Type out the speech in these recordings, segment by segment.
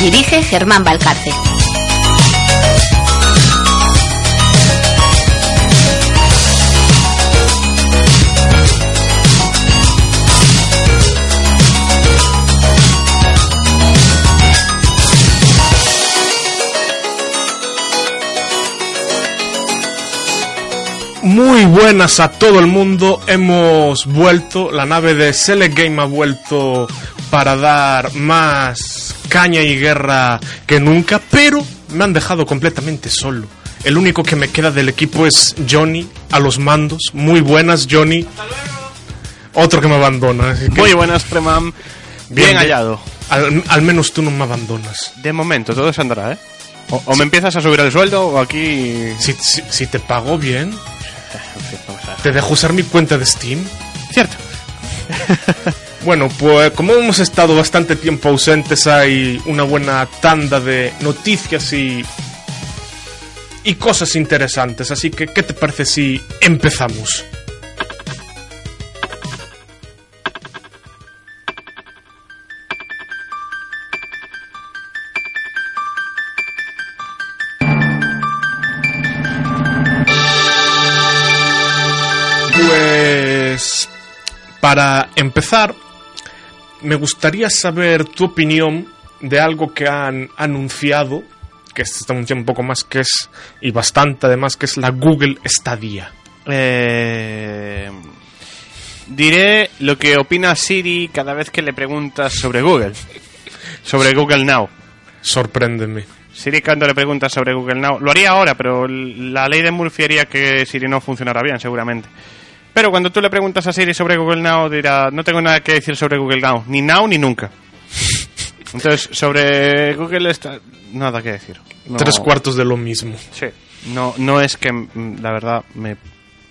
Dirige Germán Valcarce. Muy buenas a todo el mundo, hemos vuelto, la nave de Select Game ha vuelto para dar más caña y guerra que nunca, pero me han dejado completamente solo. El único que me queda del equipo es Johnny a los mandos. Muy buenas, Johnny. Otro que me abandona. así que- Muy buenas, Premam. Bien, Bien, hallado. Al, al menos tú no me abandonas. De momento, todo se andará, ¿eh? O, o me empiezas a subir el sueldo o aquí... Si, si, si te pago bien, te dejo usar mi cuenta de Steam. Cierto. Bueno, pues como hemos estado bastante tiempo ausentes, hay una buena tanda de noticias y. y cosas interesantes. Así que, ¿qué te parece si empezamos? Pues. Para empezar, me gustaría saber tu opinión de algo que han anunciado, que se está anunciando un poco más que es, y bastante además, que es la Google Stadia. Eh, diré lo que opina Siri cada vez que le preguntas sobre Google. Sobre Google Now. Sorpréndeme. Siri cuando le preguntas sobre Google Now, lo haría ahora, pero la ley de Murphy haría que Siri no funcionara bien, seguramente. Pero cuando tú le preguntas a Siri sobre Google Now, dirá, no tengo nada que decir sobre Google Now, ni now ni nunca. Entonces, sobre Google está nada que decir. No- Tres cuartos de lo mismo. Sí. No, no es que, mm, la verdad, me...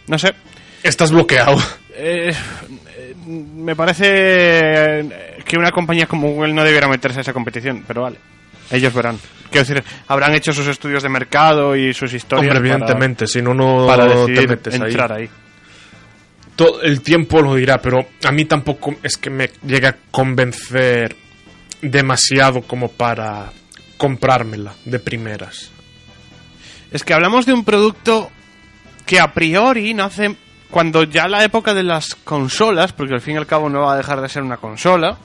No sé. Estás bloqueado. Eh, eh, me parece eh, que una compañía como Google no debiera meterse a esa competición, pero vale. Ellos verán. Quiero decir, habrán hecho sus estudios de mercado y sus historias. Hombre, para- evidentemente, si no, no Para, te decidir metes ahí. entrar ahí. Todo el tiempo lo dirá, pero a mí tampoco es que me llegue a convencer demasiado como para comprármela de primeras. Es que hablamos de un producto que a priori nace cuando ya la época de las consolas, porque al fin y al cabo no va a dejar de ser una consola,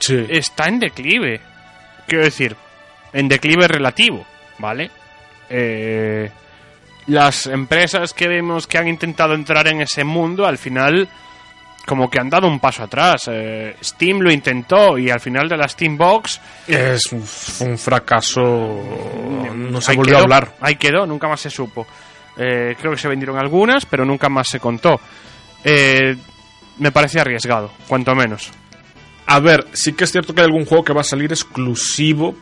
Sí. está en declive. Quiero decir, en declive relativo, ¿vale? Eh, las empresas que vemos que han intentado entrar en ese mundo, al final, como que han dado un paso atrás. Eh, Steam lo intentó y al final de la Steam Box Es un, fracaso. No se volvió quedó, a hablar. Ahí quedó, nunca más se supo. Eh, creo que se vendieron algunas, pero nunca más se contó. Eh, me parece arriesgado, cuanto menos. A ver, sí que es cierto que hay algún juego que va a salir exclusivo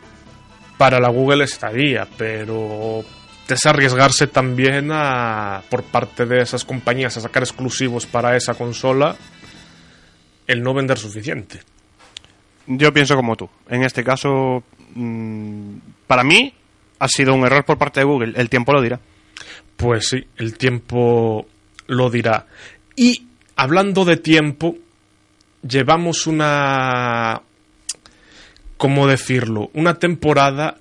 para la Google Stadia, pero es arriesgarse también a, por parte de esas compañías a sacar exclusivos para esa consola el no vender suficiente. Yo pienso como tú. En este caso, mm, para mí, ha sido un error por parte de Google. El tiempo lo dirá. Pues sí, el tiempo lo dirá. Y hablando de tiempo, llevamos una... ¿Cómo decirlo? Una temporada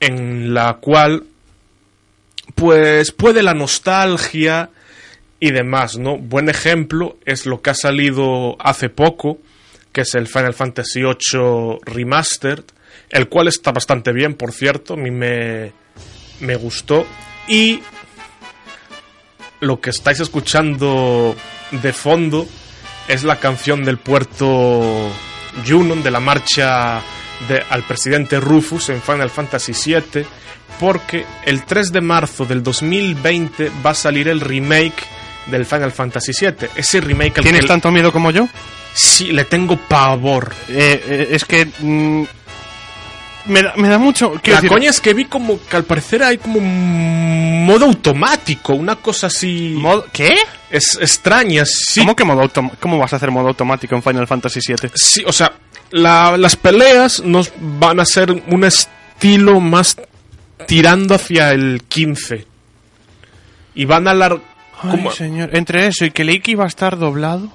en la cual, pues, puede la nostalgia y demás, ¿no? Buen ejemplo es lo que ha salido hace poco, que es el Final Fantasy VIII Remastered, el cual está bastante bien, por cierto, a mí me, me gustó. Y lo que estáis escuchando de fondo es la canción del puerto Junon, de la marcha de- al presidente Rufus en Final Fantasy VII, porque el 3 de marzo del 2020 va a salir el remake del Final Fantasy VII. Ese remake al ¿Tienes que tanto miedo como yo? sí le tengo pavor. Eh, eh, es que mm, me da, me da mucho... La decir, coña es que vi como que al parecer hay como un modo automático, una cosa así modo- ¿Qué? es extraña, sí. ¿Cómo, que modo autom- ¿Cómo vas a hacer modo automático en Final Fantasy VII? Sí, o sea, la- las peleas nos van a ser un estilo más tirando hacia el 15. Y van a la como- Ay, señor. Entre eso y que Leiki va a estar doblado.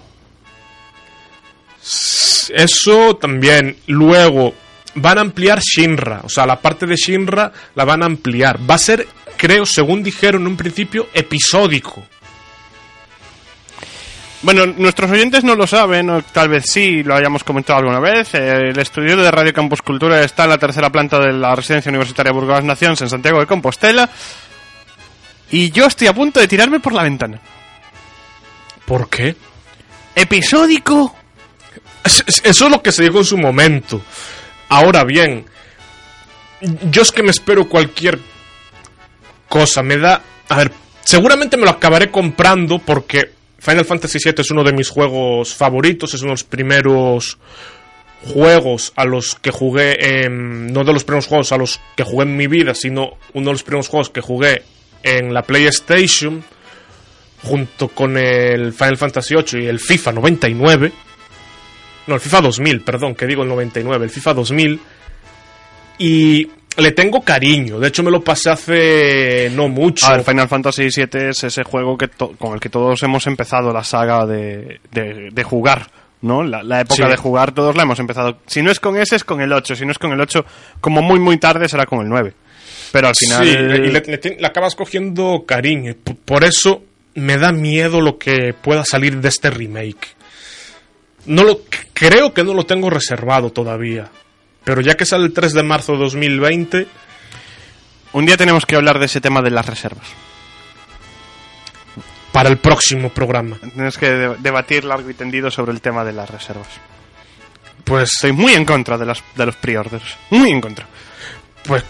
Eso también. Luego, van a ampliar Shinra. O sea, la parte de Shinra la van a ampliar. Va a ser, creo, según dijeron en un principio, episódico. Bueno, nuestros oyentes no lo saben, o tal vez sí lo hayamos comentado alguna vez. El estudio de Radio Campus Cultura está en la tercera planta de la Residencia Universitaria Burgos Naciones en Santiago de Compostela. Y yo estoy a punto de tirarme por la ventana. ¿Por qué? Episódico. Es- es- Eso es lo que se dijo en su momento. Ahora bien, yo es que me espero cualquier cosa. Me da. A ver, seguramente me lo acabaré comprando porque Final Fantasy VII es uno de mis juegos favoritos. Es uno de los primeros juegos a los que jugué. En, no de los primeros juegos a los que jugué en mi vida, sino uno de los primeros juegos que jugué en la PlayStation. Junto con el Final Fantasy VIII y el FIFA 99. No, el FIFA 2000, perdón, que digo el 99, el FIFA 2000. Y le tengo cariño. De hecho, me lo pasé hace no mucho. A ver, Final Fantasy VII es ese juego que con el que todos hemos empezado la saga de, de- de jugar, ¿no? La, la época Sí. de jugar todos la hemos empezado. Si no es con ese, es con el 8. Si no es con el 8, como muy, muy tarde, será con el 9. Pero al final... Sí, y le, le tien- le acabas cogiendo cariño. Por eso me da miedo lo que pueda salir de este remake. No lo, creo que no lo tengo reservado todavía. Pero ya que sale el 3 de marzo de 2020, Un día tenemos que hablar de ese tema de las reservas. para el próximo programa. Tienes que de- debatir largo y tendido sobre el tema de las reservas. Pues, Estoy muy en contra de, las, de los pre-orders. Muy en contra. pues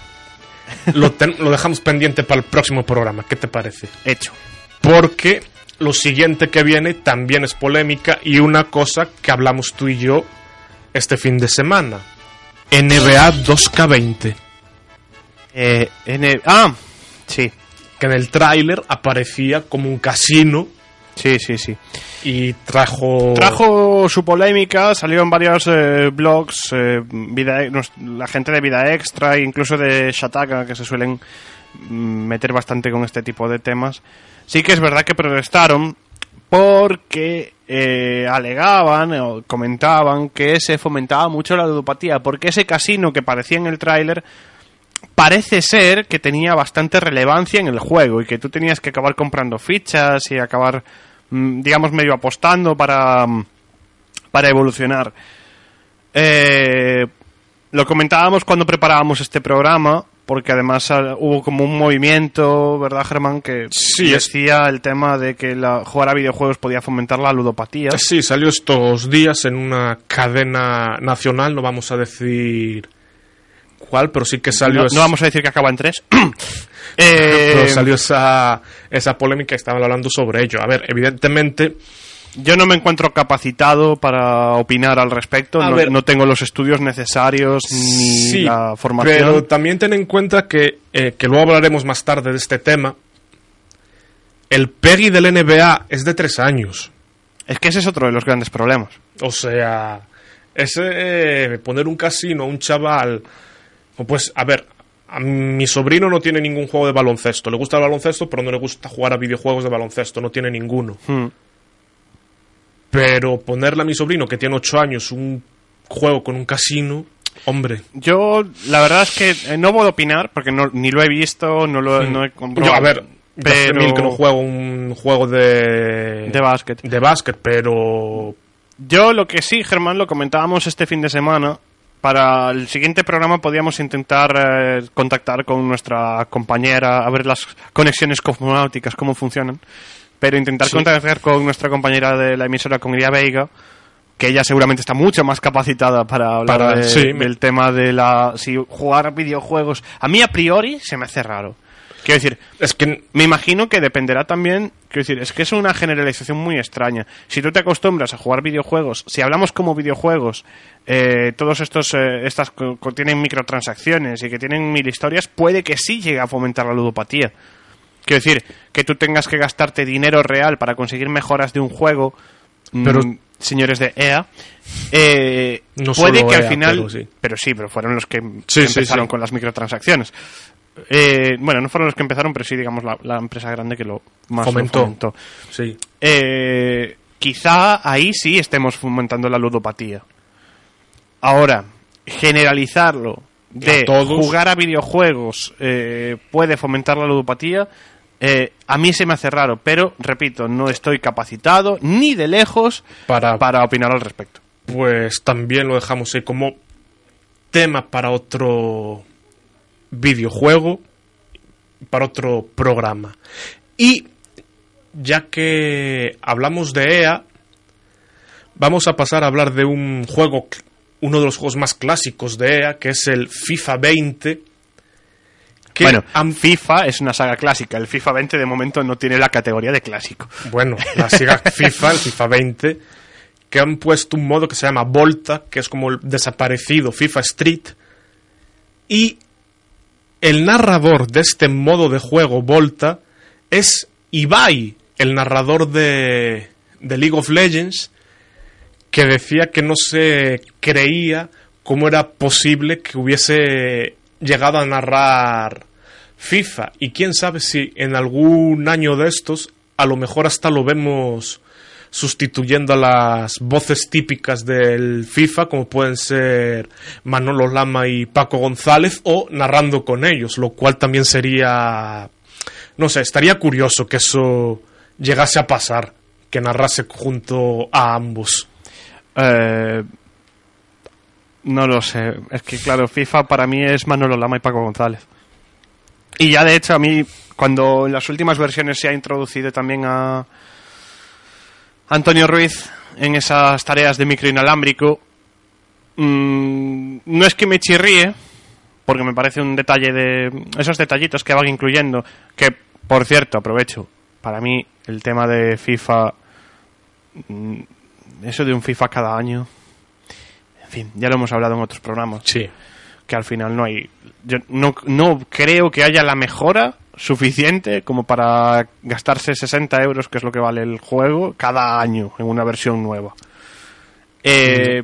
lo, ten- lo dejamos pendiente para el próximo programa. ¿Qué te parece? Hecho. porque lo siguiente que viene también es polémica y una cosa que hablamos tú y yo este fin de semana. NBA 2K20, Eh, N- Ah, sí. que en el tráiler aparecía como un casino Sí, sí, sí. y trajo... Trajo su polémica, salió en varios eh, blogs, eh, vida, la gente de Vida Extra, incluso de Shataka, que se suelen mm, meter bastante con este tipo de temas. Sí que es verdad que protestaron porque eh, alegaban o comentaban que se fomentaba mucho la ludopatía, porque ese casino que parecía en el tráiler parece ser que tenía bastante relevancia en el juego y que tú tenías que acabar comprando fichas y acabar, mm, digamos, medio apostando para, mm, para evolucionar. Eh, lo comentábamos cuando preparábamos este programa, porque además ah, hubo como un movimiento, ¿verdad, Germán? Que Sí, es- decía el tema de que la, jugar a videojuegos podía fomentar la ludopatía. Sí, salió estos días en una cadena nacional, no vamos a decir cuál, pero sí que salió... No, es- no vamos a decir que acaba en tres. pero Eh, salió esa, esa polémica estaban hablando sobre ello. A ver, evidentemente... Yo no me encuentro capacitado para opinar al respecto. No, ver. no tengo los estudios necesarios ni Sí, la formación. Pero también ten en cuenta que, eh, que luego hablaremos más tarde de este tema. El PEGI del NBA es de tres años. Es que ese es otro de los grandes problemas. O sea, ese eh, poner un casino a un chaval. Pues, a ver, a mi sobrino no tiene ningún juego de baloncesto. Le gusta el baloncesto, pero no le gusta jugar a videojuegos de baloncesto. No tiene ninguno. Hmm. Pero ponerle a mi sobrino, que tiene ocho años, un juego con un casino. Hombre. Yo, la verdad es que eh, no puedo opinar porque no, ni lo he visto, no lo no he comprobado. Yo, a ver, pero mil que no juego un juego de. de básquet. de básquet, pero. Yo lo que sí, Germán, lo comentábamos este fin de semana. Para el siguiente programa podíamos intentar eh, contactar con nuestra compañera, a ver las conexiones cosmonáuticas, cómo funcionan. Pero intentar Sí. contactar con nuestra compañera de la emisora, con Iria Veiga, que ella seguramente está mucho más capacitada para hablar Para- de- sí, me- del tema de la si jugar videojuegos. A mí a priori se me hace raro. Quiero decir, Es que me imagino que dependerá también, quiero decir, es que es una generalización muy extraña. Si tú te acostumbras a jugar videojuegos, si hablamos como videojuegos, eh, todos estos, eh, estas co- tienen microtransacciones y que tienen mil historias, puede que sí llegue a fomentar la ludopatía. Quiero decir, que tú tengas que gastarte dinero real para conseguir mejoras de un juego, mm, Pero- señores de EA, eh, No puede que al EA, final, pero sí. pero sí, pero fueron los que Sí, sí, empezaron con las microtransacciones. Eh, bueno, no fueron los que empezaron, pero sí, digamos, la, la empresa grande que lo más lo Fomentó. fomentó. sí. Eh, quizá ahí sí estemos fomentando la ludopatía. Ahora, generalizarlo de A todos. jugar a videojuegos eh, puede fomentar la ludopatía, eh, a mí se me hace raro, pero repito, no estoy capacitado ni de lejos Para, para opinar al respecto. pues también lo dejamos ahí como tema para otro videojuego, para otro programa. Y ya que hablamos de EA, vamos a pasar a hablar de un juego, uno de los juegos más clásicos de EA, que es el FIFA 20. Que bueno, FIFA es una saga clásica. El FIFA 20 de momento no tiene la categoría de clásico. bueno, la siga FIFA, el FIFA 20, que han puesto un modo que se llama Volta, que es como el desaparecido FIFA Street. Y el narrador de este modo de juego, Volta, es Ibai, el narrador de, de League of Legends, que decía que no se creía cómo era posible que hubiese llegado a narrar FIFA. Y quién sabe si en algún año de estos, a lo mejor hasta lo vemos sustituyendo a las voces típicas del FIFA, como pueden ser Manolo Lama y Paco González, o narrando con ellos, lo cual también sería, no sé, estaría curioso que eso llegase a pasar, que narrase junto a ambos. Eh, no lo sé. Es que, claro, FIFA para mí es Manolo Lama y Paco González. Y ya, de hecho, a mí, cuando en las últimas versiones se ha introducido también a Antonio Ruiz en esas tareas de micro inalámbrico, mm, no es que me chirríe, porque me parece un detalle de esos detallitos que van incluyendo, que, por cierto, aprovecho, para mí el tema de FIFA mm, eso de un FIFA cada año. Fin, ya lo hemos hablado en otros programas. Sí. Que al final no hay. Yo no, no creo que haya la mejora suficiente como para gastarse 60 euros, que es lo que vale el juego, cada año en una versión nueva. Eh,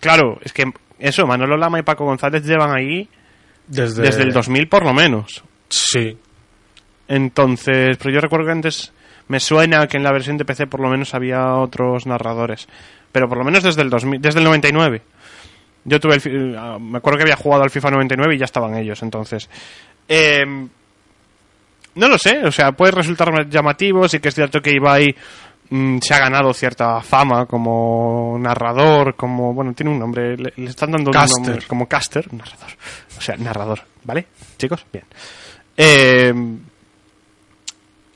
Claro, es que eso, Manolo Lama y Paco González llevan ahí Desde, desde el 2000 por lo menos. Sí. Entonces, pero yo recuerdo que antes me suena que en la versión de PC por lo menos había otros narradores. Pero por lo menos desde el 2000, desde el 99. Yo tuve el, ah, me acuerdo que había jugado al FIFA 99 y ya estaban ellos, entonces. Eh, no lo sé, o sea, puede resultar llamativo, sí que es cierto que Ibai mm, se ha ganado cierta fama como narrador, como, bueno, tiene un nombre, le, le están dando Caster. un nombre, como caster, narrador, o sea, narrador, ¿vale? Chicos, bien. Eh,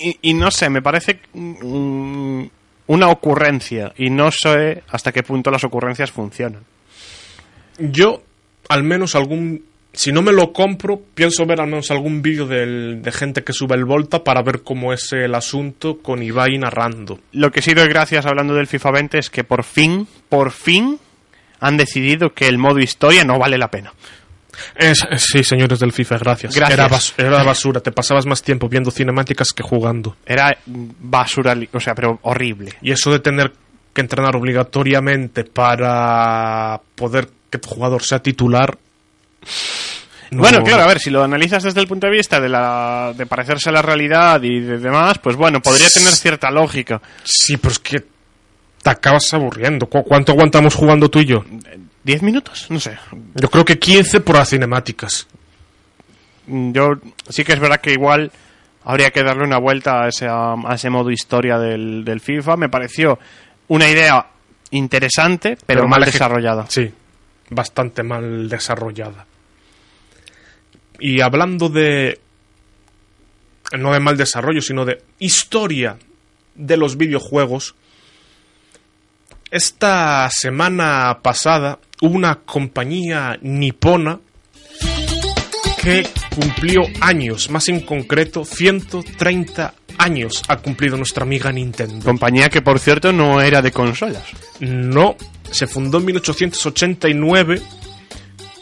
y, y no sé, me parece mm, una ocurrencia y no sé hasta qué punto las ocurrencias funcionan. Yo, al menos algún... Si no me lo compro, pienso ver al menos algún vídeo de gente que sube el Volta para ver cómo es el asunto con Ibai narrando. Lo que sí doy gracias hablando del FIFA 20 es que por fin, por fin han decidido que el modo historia no vale la pena. Es- es- sí, señores del FIFA, gracias. Gracias. Era, bas- era basura, te pasabas más tiempo viendo cinemáticas que jugando. Era basura, o sea, pero horrible. Y eso de tener que entrenar obligatoriamente para poder que tu jugador sea titular... no- Bueno, claro, a ver, si lo analizas desde el punto de vista de, la, de parecerse a la realidad y de demás, pues bueno, podría tener cierta lógica. Sí, pero es que te acabas aburriendo. ¿Cu- ¿Cuánto aguantamos jugando tú y yo? ¿Diez minutos? No sé. Yo creo que 15 por las cinemáticas. Mm, Yo sí que es verdad que igual habría que darle una vuelta a ese, a ese modo historia del, del FIFA. Me pareció una idea interesante, pero, mal eje- desarrollada. Sí, bastante mal desarrollada. Y hablando de. No de mal desarrollo, sino de historia de los videojuegos. Esta semana pasada hubo una compañía nipona que cumplió años, más en concreto 130 años ha cumplido nuestra amiga Nintendo. Compañía que, por cierto, no era de consolas. No, se fundó en 1889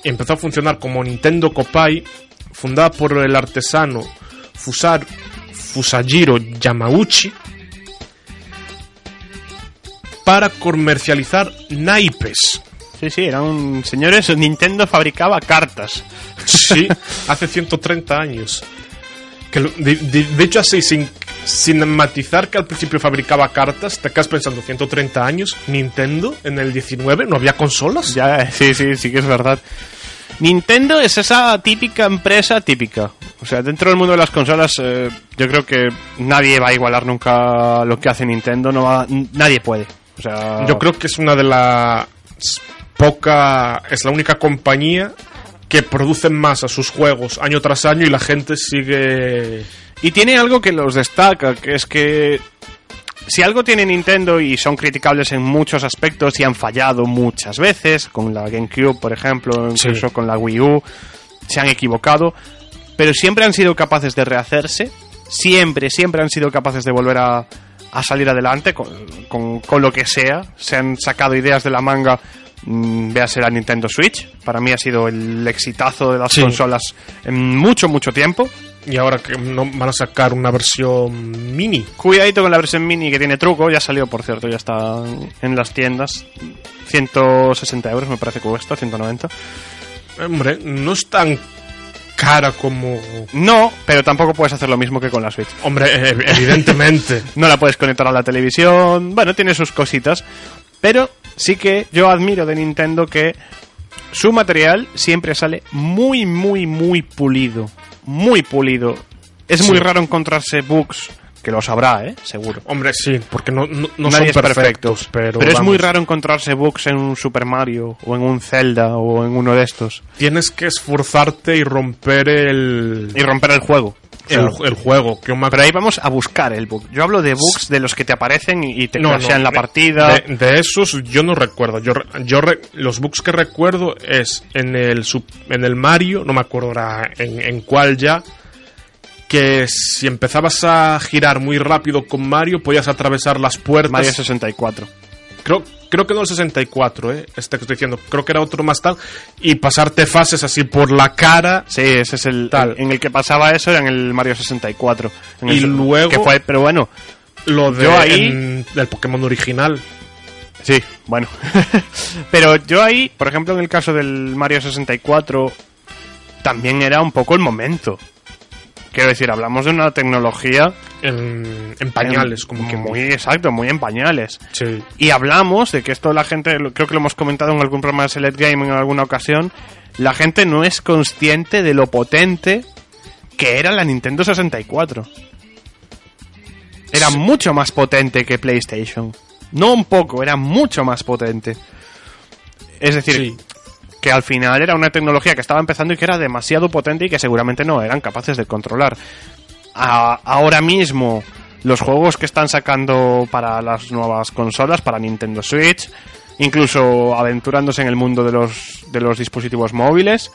y empezó a funcionar como Nintendo Kopai, fundada por el artesano Fusar, Fusajiro Yamauchi, para comercializar naipes. Sí, sí, eran señores. Nintendo fabricaba cartas. Sí, hace 130 años. Que lo- de, de- de hecho, así, sin, sin matizar que al principio fabricaba cartas, te quedas pensando 130 años, Nintendo en el 19 no había consolas. Ya, sí, sí, sí que es verdad. Nintendo es esa típica empresa típica. O sea, dentro del mundo de las consolas, eh, yo creo que nadie va a igualar nunca lo que hace Nintendo. No va, nadie puede. O sea, Yo creo que es una de las poca, es la única compañía que produce más a sus juegos año tras año y la gente sigue Y tiene algo que los destaca, que es que si algo tiene Nintendo y son criticables en muchos aspectos y han fallado muchas veces, con la GameCube, por ejemplo, incluso Sí. con la Wii U, se han equivocado, pero siempre han sido capaces de rehacerse, siempre, siempre han sido capaces de volver a, a salir adelante con, con- con lo que sea, se han sacado ideas de la manga. mm, Véase la Nintendo Switch, para mí ha sido el exitazo de las Sí. consolas en mucho, mucho tiempo. Y ahora que no van a sacar una versión mini. Cuidadito con la versión mini que tiene truco, ya salió por cierto, ya está en las tiendas. 160 euros me parece que cuesta, 190. Hombre, no es tan cara como No, pero tampoco puedes hacer lo mismo que con la Switch. hombre, eh, evidentemente. No la puedes conectar a la televisión, bueno, tiene sus cositas. Pero sí que yo admiro de Nintendo que su material siempre sale muy, muy, muy pulido. Muy pulido. Es Sí. muy raro encontrarse bugs, que los habrá, ¿eh? Seguro. Hombre, sí, porque no, no, no Nadie son es perfecto, perfectos, pero, es muy raro encontrarse bugs en un Super Mario o en un Zelda o en uno de estos Tienes que esforzarte y romper el, y romper el juego. El, el juego. Que una- pero ahí vamos a buscar el bug. Yo hablo de bugs de los que te aparecen y te No, no, la partida. De, de esos yo no recuerdo. Yo, yo re- los bugs que recuerdo es en el sub- en el Mario, no me acuerdo ahora en, en cuál ya, que si empezabas a girar muy rápido con Mario podías atravesar las puertas. Mario 64. Creo, creo que no el 64, eh, este que estoy diciendo. Creo que era otro más tal. Y pasarte fases así por la cara. Sí, ese es el Tal. en el que pasaba eso era en el Mario 64. En Y el- luego- que fue, pero bueno, Lo de Yo ahí- en- del Pokémon original. Sí, bueno. Pero yo ahí, por ejemplo, en el caso del Mario 64, también era un poco el momento. Quiero decir, hablamos de una tecnología En, en pañales, en- como que muy exacto, muy en pañales. Sí. Y hablamos de que esto la gente, creo que lo hemos comentado en algún programa de Select Game en alguna ocasión, la gente no es consciente de lo potente que era la Nintendo 64. Era Sí. mucho más potente que PlayStation. No un poco, era mucho más potente. Es decir, Sí. Que al final era una tecnología que estaba empezando y que era demasiado potente y que seguramente no eran capaces de controlar. A- ahora mismo, los juegos que están sacando para las nuevas consolas, para Nintendo Switch, incluso aventurándose en el mundo de los, de los dispositivos móviles,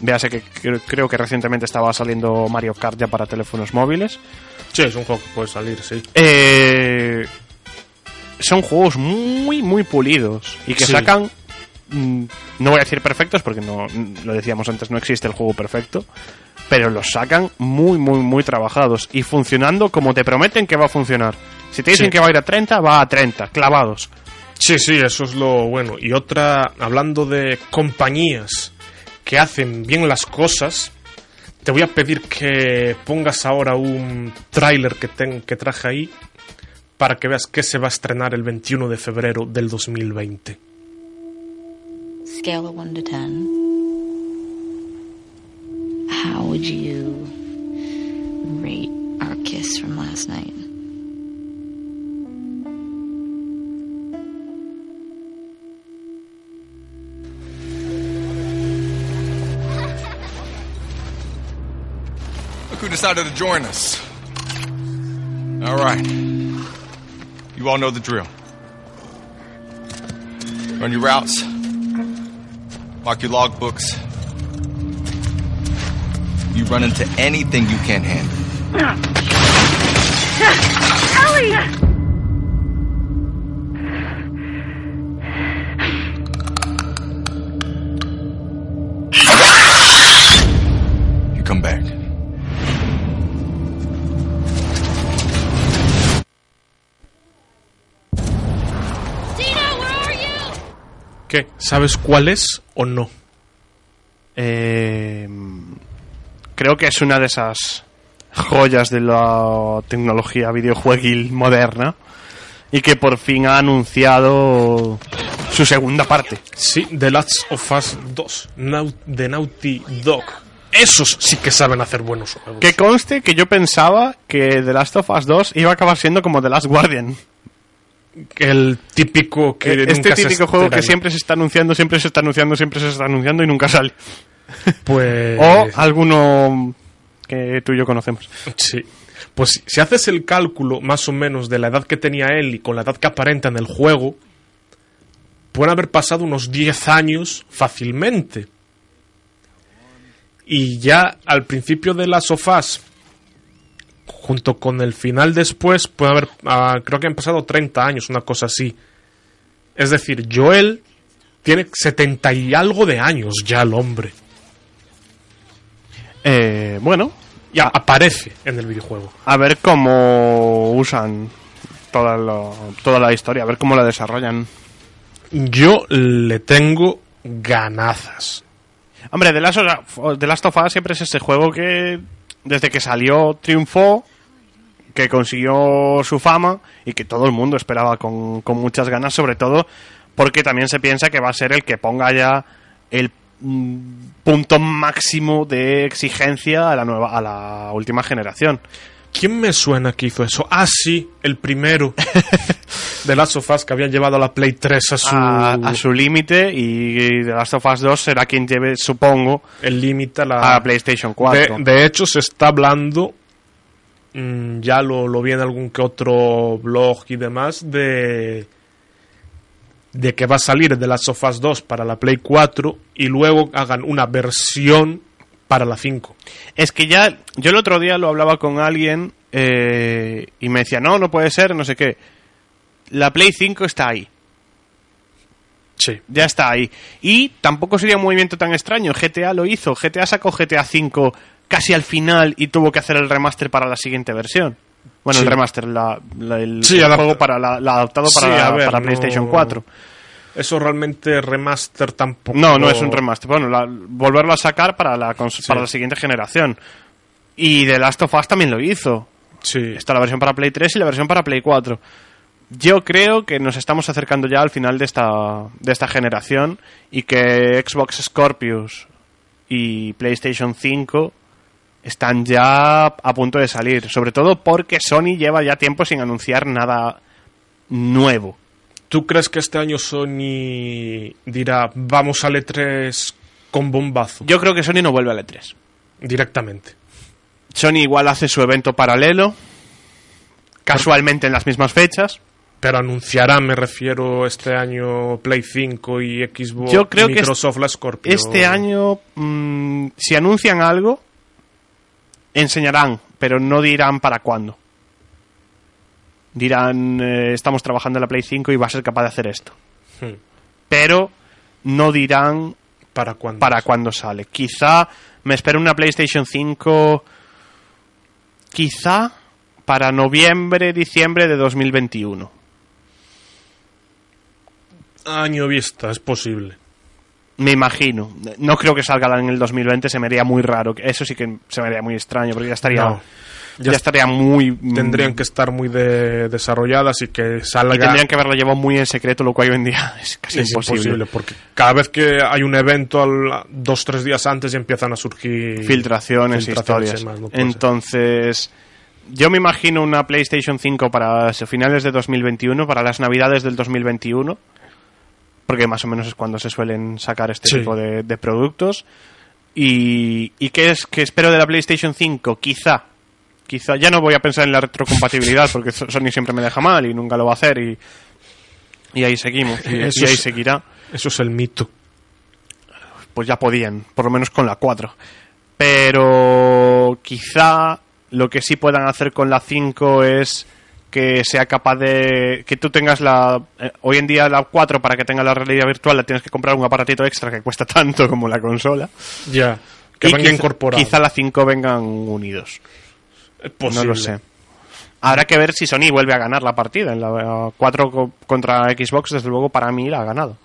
véase que cre- creo que recientemente estaba saliendo Mario Kart ya para teléfonos móviles, Sí, es un juego que puede salir, sí. eh, son juegos muy, muy pulidos y que Sí. sacan. Mm, No voy a decir perfectos porque no lo decíamos antes, no existe el juego perfecto. Pero los sacan muy, muy, muy trabajados y funcionando como te prometen que va a funcionar. Si te dicen Sí. que va a ir a 30, va a 30, clavados. Sí, sí, eso es lo bueno. Y otra, hablando de compañías que hacen bien las cosas, te voy a pedir que pongas ahora un tráiler que, ten- que traje ahí para que veas que se va a estrenar el 21 de febrero del 2020. Scale of 1 to 10. How would you rate our kiss from last night? Look who decided to join us. All right. You all know the drill. Run your routes. Mark your logbooks. you run into anything you can't handle. You ¿Sabes cuál es o no? Eh, creo que es una de esas joyas de la tecnología videojueguil moderna y que por fin ha anunciado su segunda parte. Sí, The Last of Us 2, Nau- de Naughty Dog. Esos sí que saben hacer buenos juegos. Que conste que yo pensaba que The Last of Us 2 iba a acabar siendo como The Last Guardian. El típico que este nunca se típico juego que siempre se está anunciando, siempre se está anunciando, siempre se está anunciando y nunca sale. Pues... O alguno que tú y yo conocemos. Sí. Pues si- si haces el cálculo más o menos de la edad que tenía él y con la edad que aparenta en el juego, pueden haber pasado unos 10 años fácilmente. Y ya al principio de las sofás, junto con el final después, puede haber, ah, creo que han pasado 30 años, una cosa así. Es decir, Joel tiene 70 y algo de años ya el hombre. Eh, bueno, Y a- aparece en el videojuego. a ver cómo usan toda, lo- toda la historia, a ver cómo la desarrollan. Yo le tengo ganazas. Hombre, The Last, of, The Last of Us siempre es ese juego que desde que salió triunfó, que consiguió su fama y que todo el mundo esperaba con, con muchas ganas, sobre todo porque también se piensa que va a ser el que ponga ya el mm, punto máximo de exigencia a la nueva a la última generación. ¿Quién me suena que hizo eso? Ah, sí, el primero de Last of Us que habían llevado a la Play 3 a su, a, a su límite y The Last of Us 2 será quien lleve, supongo, el límite a la a PlayStation 4. De, de hecho, se está hablando, mm, ya lo, lo vi en algún que otro blog y demás, de, de que va a salir The Last of Us 2 para la Play 4 y luego hagan una versión para la 5. Es que ya, yo el otro día lo hablaba con alguien eh, y me decía, no, no puede ser, no sé qué. La Play 5 está ahí, Sí. ya está ahí. Y tampoco sería un movimiento tan extraño, GTA lo hizo, GTA sacó GTA 5 casi al final y tuvo que hacer el remaster para la siguiente versión. Bueno, Sí. el remaster, la, la- el, Sí, el juego para la, la adaptado para, ver, no- PlayStation 4. Eso realmente remaster tampoco. No, no es un remaster. Bueno, volverlo a sacar para la, para la siguiente generación. Y The Last of Us también lo hizo. Sí. Está la versión para Play 3 y la versión para Play 4. Yo creo que nos estamos acercando ya al final de esta, de esta generación y que Xbox Scorpius y PlayStation 5 están ya a punto de salir. Sobre todo porque Sony lleva ya tiempo sin anunciar nada nuevo. ¿Tú crees que este año Sony dirá vamos al E3 con bombazo? Yo creo que Sony no vuelve al E3. Directamente. Sony igual hace su evento paralelo, casualmente en las mismas fechas. Pero anunciará, me refiero, este año Play 5 y Xbox Yo creo y que Microsoft la Scorpio. Este año, mm, si anuncian algo, enseñarán, pero no dirán para cuándo. Dirán, eh, estamos trabajando en la Play 5 y va a ser capaz de hacer esto. Hmm. Pero no dirán ¿Para cuándo? para cuándo sale. Quizá me espero una PlayStation 5, quizá para noviembre, diciembre de 2021. Año vista, es posible. Me imagino. No creo que salga en el 2020, se me haría muy raro. Eso sí que se me haría muy extraño, porque ya estaría, No. ya, Ya estaría muy... Tendrían que estar muy de- desarrolladas y que salga. Y tendrían que haberlo llevado muy en secreto, lo cual hoy en día es casi es imposible. imposible. porque cada vez que hay un evento, al, dos tres días antes ya empiezan a surgir Filtraciones, filtraciones historias. y más, no puede ser. Entonces, yo me imagino una PlayStation 5 para finales de 2021, para las navidades del 2021, porque más o menos es cuando se suelen sacar este Sí. tipo de, de productos. ¿Y, y qué es que espero de la PlayStation 5? Quizá, quizá, ya no voy a pensar en la retrocompatibilidad, porque Sony siempre me deja mal y nunca lo va a hacer y, y ahí seguimos, y, ahí es- seguirá Eso es el mito. pues ya podían, por lo menos con la 4. Pero quizá lo que sí puedan hacer con la 5 es que sea capaz de que tú tengas la eh, hoy en día la 4 para que tenga la realidad virtual la tienes que comprar un aparatito extra que cuesta tanto como la consola Ya. Que Y venga quizá- incorporado. quizá la 5 vengan unidos Es no posible. lo sé habrá que ver si Sony vuelve a ganar la partida en la 4 co- contra Xbox desde luego para mí la ha ganado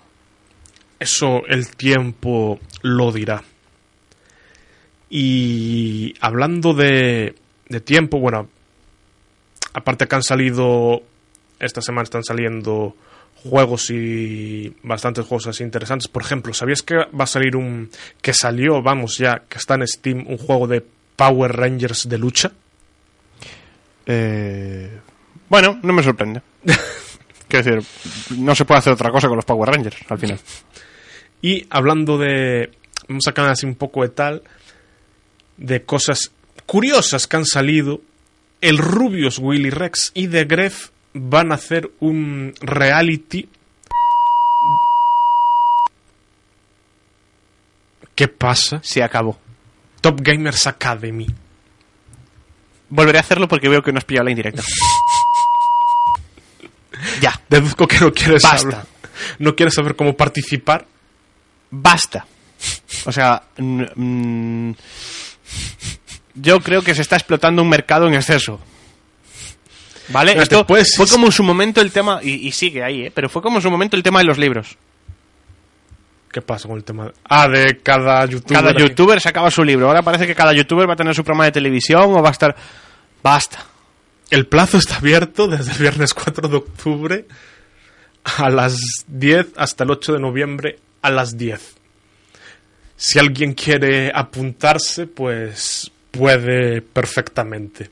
Eso el tiempo lo dirá. Y hablando de, de tiempo, bueno, aparte que han salido, esta semana están saliendo juegos y bastantes juegos así interesantes. Por ejemplo, ¿sabías que va a salir un, que salió, vamos ya, que está en Steam, un juego de Power Rangers de lucha? Eh, bueno no me sorprende quiero decir no se puede hacer otra cosa con los Power Rangers al final Y hablando de. Vamos a sacar así un poco de tal. De cosas curiosas que han salido. El Rubius Willy Rex y The Gref van a hacer un reality. ¿Qué pasa? se acabó Top Gamers Academy. Volveré a hacerlo porque veo que no has pillado la indirecta. ya, Deduzco que no quieres Basta. saber. No quieres saber cómo participar. basta. O sea, mm, yo creo que se está explotando un mercado en exceso. ¿Vale? Esto pues, fue como en su momento el tema, y, y sigue ahí, ¿eh? pero fue como en su momento el tema de los libros. ¿Qué pasa con el tema? de- Ah, de cada youtuber. Cada youtuber sacaba su libro. Ahora parece que cada youtuber va a tener su programa de televisión o va a estar... Basta. El plazo está abierto desde el viernes 4 de octubre a las 10 hasta el 8 de noviembre a las 10. Si alguien quiere apuntarse, pues puede perfectamente.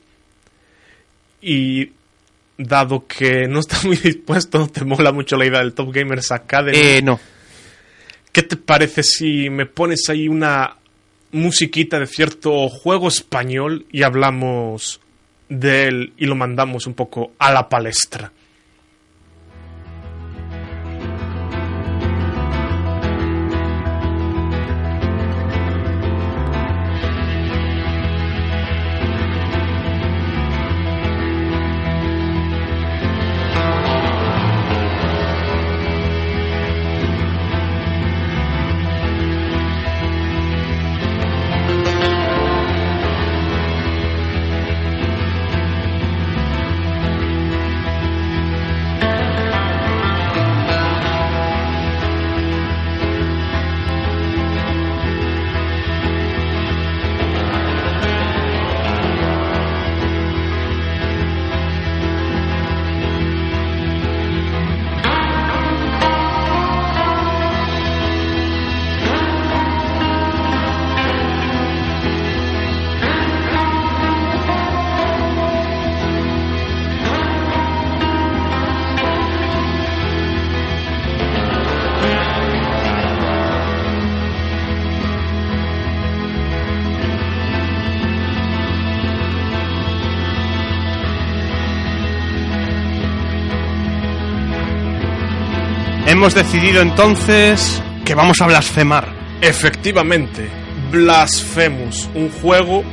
Y dado que no estás muy dispuesto, no te mola mucho la idea del Top Gamers Academy, Eh, no. ¿qué te parece si me pones ahí una musiquita de cierto juego español y hablamos de él y lo mandamos un poco a la palestra? Hemos decidido entonces que vamos a blasfemar. Efectivamente, Blasphemous, un juego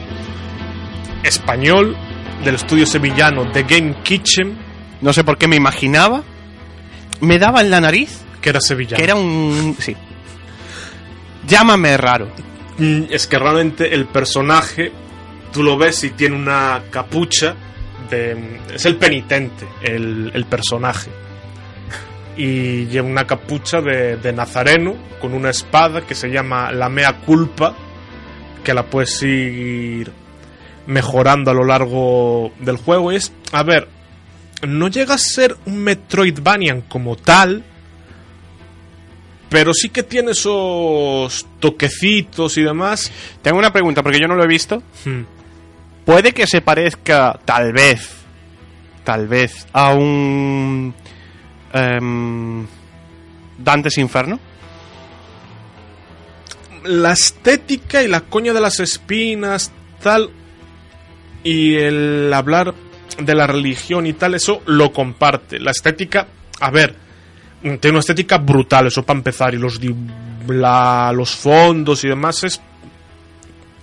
español del estudio sevillano The Game Kitchen, No sé por qué me imaginaba. Me daba en la nariz que era sevillano. que era un... Sí. Llámame raro. Mm, Es que realmente el personaje, tú lo ves y tiene una capucha de... Es el penitente, el, el personaje. Y lleva una capucha de, de nazareno con una espada que se llama la mea culpa, que la puedes ir mejorando a lo largo del juego. Es, a ver, no llega a ser un Metroidvanian como tal, pero sí que tiene esos toquecitos y demás. Tengo una pregunta porque yo no lo he visto. Hmm. ¿Puede que se parezca, tal vez, tal vez, a un... em, Dantes Inferno? La estética y la coña de las espinas, tal, y el hablar de la religión y tal, eso lo comparte. La estética, a ver, tiene una estética brutal, eso para empezar, y los, la- los fondos y demás es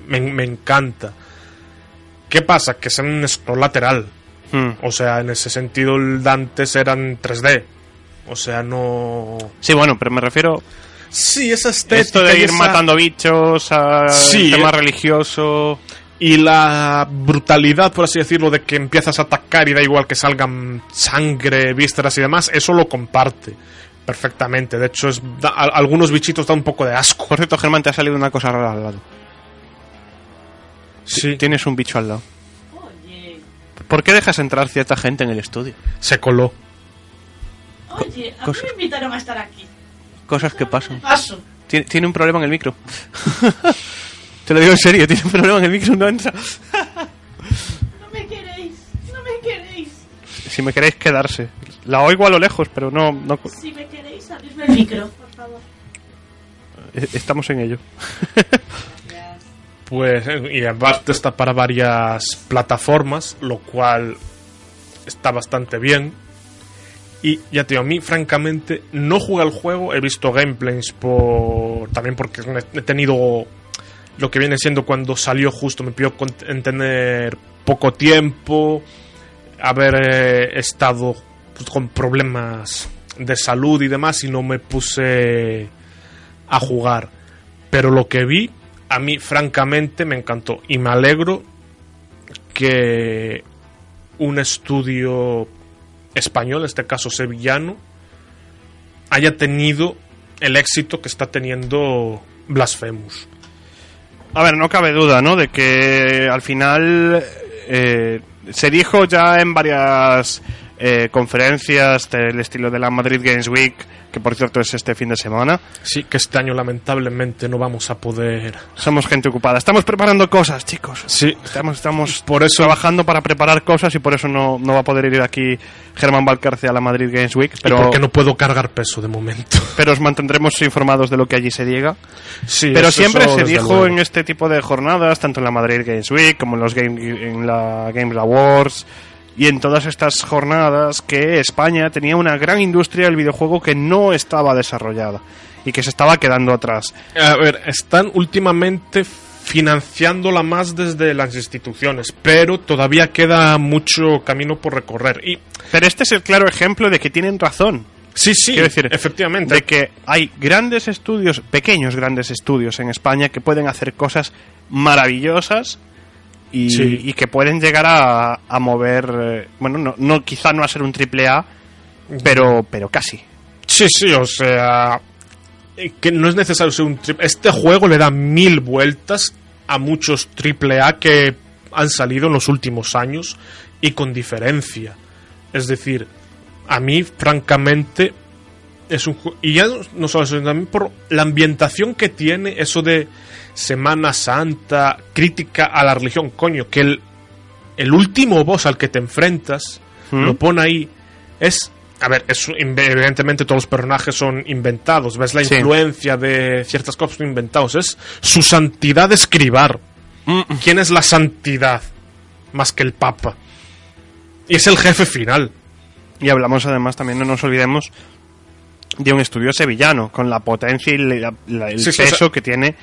me, me encanta. ¿Qué pasa? Que es un scroll lateral. Hmm. O sea, en ese sentido el de antes eran 3D. O sea, no... Sí, bueno, pero me refiero Sí, esa estética. esto de ir esa- matando bichos, a Sí, tema eh. religioso. Y la brutalidad, por así decirlo, de que empiezas a atacar y da igual que salgan sangre, vísceras y demás, eso lo comparte perfectamente. De hecho, es, da- a- algunos bichitos dan un poco de asco. Por cierto, Germán, te ha salido una cosa rara al lado. Sí, Tienes un bicho al lado. ¿Por qué dejas entrar cierta gente en el estudio? se coló. Oye, a mí cosas. me invitaron a estar aquí. Cosas que pasan. Paso. Tiene, tiene un problema en el micro. Te lo digo en serio, tiene un problema en el micro, no entra. No me queréis, no me queréis. Si me queréis quedarse. La oigo a lo lejos, pero no, no Si me queréis, abridme el micro, por favor. eh, estamos en ello. Pues, y aparte está para varias plataformas, lo cual está bastante bien. Y ya te digo, a mí, francamente, no jugué al juego, he visto gameplays por. También porque he tenido lo que viene siendo cuando salió justo, me pidió con- en tener poco tiempo, haber eh, estado pues, con problemas de salud y demás, y no me puse a jugar. Pero lo que vi, a mí francamente me encantó. Y me alegro que un estudio español, en este caso sevillano, haya tenido el éxito que está teniendo Blasphemous. A ver, no cabe duda, ¿no? De que al final eh, se dijo ya en varias eh, conferencias del estilo de la Madrid Games Week, que por cierto es este fin de semana. Sí, que este año lamentablemente no vamos a poder. Somos gente ocupada. Estamos preparando cosas, chicos. Sí, Estamos, estamos Por eso- trabajando para preparar cosas y por eso no, no va a poder ir aquí Germán Valcarce a la Madrid Games Week. pero Pero, porque no puedo cargar peso de momento. pero os mantendremos informados de lo que allí se diga. Sí, Pero siempre se dijo luego. en este tipo de jornadas, tanto en la Madrid Games Week como en, los game, en la Games Awards y en todas estas jornadas, que España tenía una gran industria del videojuego que no estaba desarrollada y que se estaba quedando atrás. A ver, están últimamente financiándola más desde las instituciones, pero todavía queda mucho camino por recorrer. Y Pero este es el claro ejemplo de que tienen razón. sí, sí, Quiero decir, efectivamente. de que hay grandes estudios, pequeños grandes estudios en España que pueden hacer cosas maravillosas y, Sí. y que pueden llegar a, a mover, eh, bueno, no, no, quizá no a ser un triple A, pero, pero casi. Sí, sí, o sea, eh, que no es necesario ser un triple. Este juego le da mil vueltas a muchos triple A que han salido en los últimos años y con diferencia. Es decir, a mí, francamente, es un juego. Y ya no- no solo eso, también por la ambientación que tiene, eso de Semana Santa, crítica a la religión, coño, que el, el último boss al que te enfrentas, ¿Mm? lo pone ahí, es. A ver, es, evidentemente todos los personajes son inventados, ves la Sí. influencia de ciertas cosas inventados, es su santidad escribar. Mm. ¿Quién es la santidad? Más que el Papa. Y es el jefe final. Y hablamos además también, no nos olvidemos, de un estudio sevillano, con la potencia y la- la- el Sí, sí, o peso sea- que tiene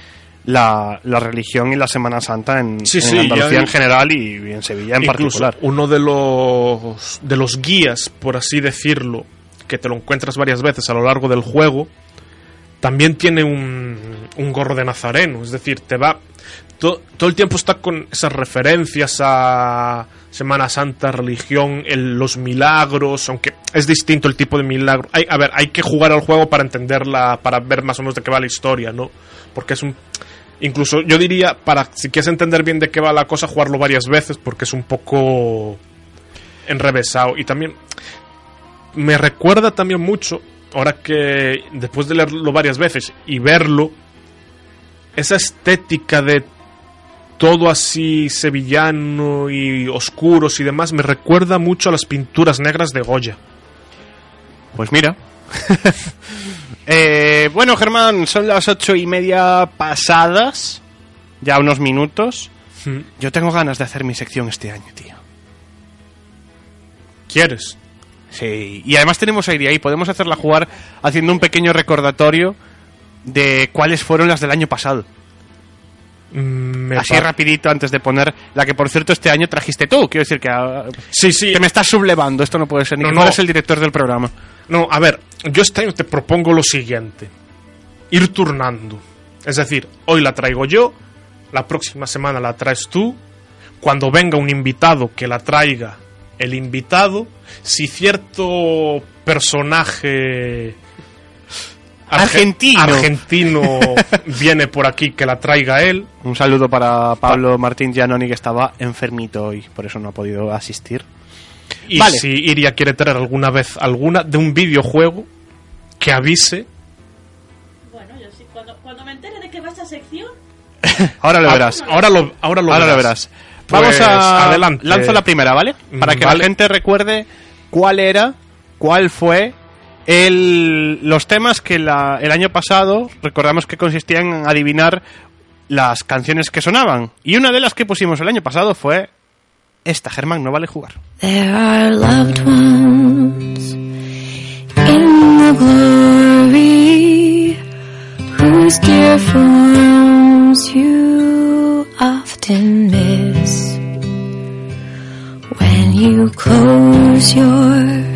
la, la religión y la Semana Santa en, Sí, en sí, Andalucía ya- en general y, en Sevilla en Incluso particular. uno de los de los guías, por así decirlo, que te lo encuentras varias veces a lo largo del juego, también tiene un, un gorro de nazareno, es decir, te va to- todo el tiempo está con esas referencias a Semana Santa, religión, el- los milagros, aunque es distinto el tipo de milagro. Hay, a ver, hay que jugar al juego para entenderla, para ver más o menos de qué va la historia, ¿no? Porque es un Incluso yo diría, para si quieres entender bien de qué va la cosa, jugarlo varias veces, porque es un poco enrevesado. Y también me recuerda también mucho, ahora que después de leerlo varias veces y verlo, esa estética de todo así sevillano y oscuros y demás, me recuerda mucho a las pinturas negras de Goya. Pues mira. Eh, bueno, Germán, son las ocho y media pasadas. Ya unos minutos. Yo tengo ganas de hacer mi sección este año, tío. ¿Quieres? Sí, y además tenemos idea ahí. Podemos hacerla jugar haciendo un pequeño recordatorio de cuáles fueron las del año pasado. Mm, Me así rapidito antes de poner la que por cierto este año trajiste tú. Quiero decir que, ah, Sí, sí. que me estás sublevando. Esto no puede ser. Ni No, que no. fueras el director del programa. No, a ver, yo este año te propongo lo siguiente. Ir turnando. Es decir, hoy la traigo yo, la próxima semana la traes tú, cuando venga un invitado que la traiga el invitado, si cierto personaje Argentino. argentino viene por aquí que la traiga él, Un saludo para Pablo Martín Giannoni que estaba enfermito hoy, por eso no ha podido asistir. y Vale. si Iria quiere traer alguna vez alguna de un videojuego, que avise Bueno, yo sí, cuando, cuando me entere de que va esta sección, Ahora lo Ah, verás. Ahora lo, ahora lo Ahora lo verás. verás. Vamos Pues, a adelante. Lanzo la primera, ¿vale? Para que Vale. la gente recuerde cuál era, cuál fue el, los temas que la- el año pasado recordamos que consistían en adivinar las canciones que sonaban. Y una de las que pusimos el año pasado fue esta, Germán, no vale jugar. There are loved ones in the glory whose dear forms you often miss when you close your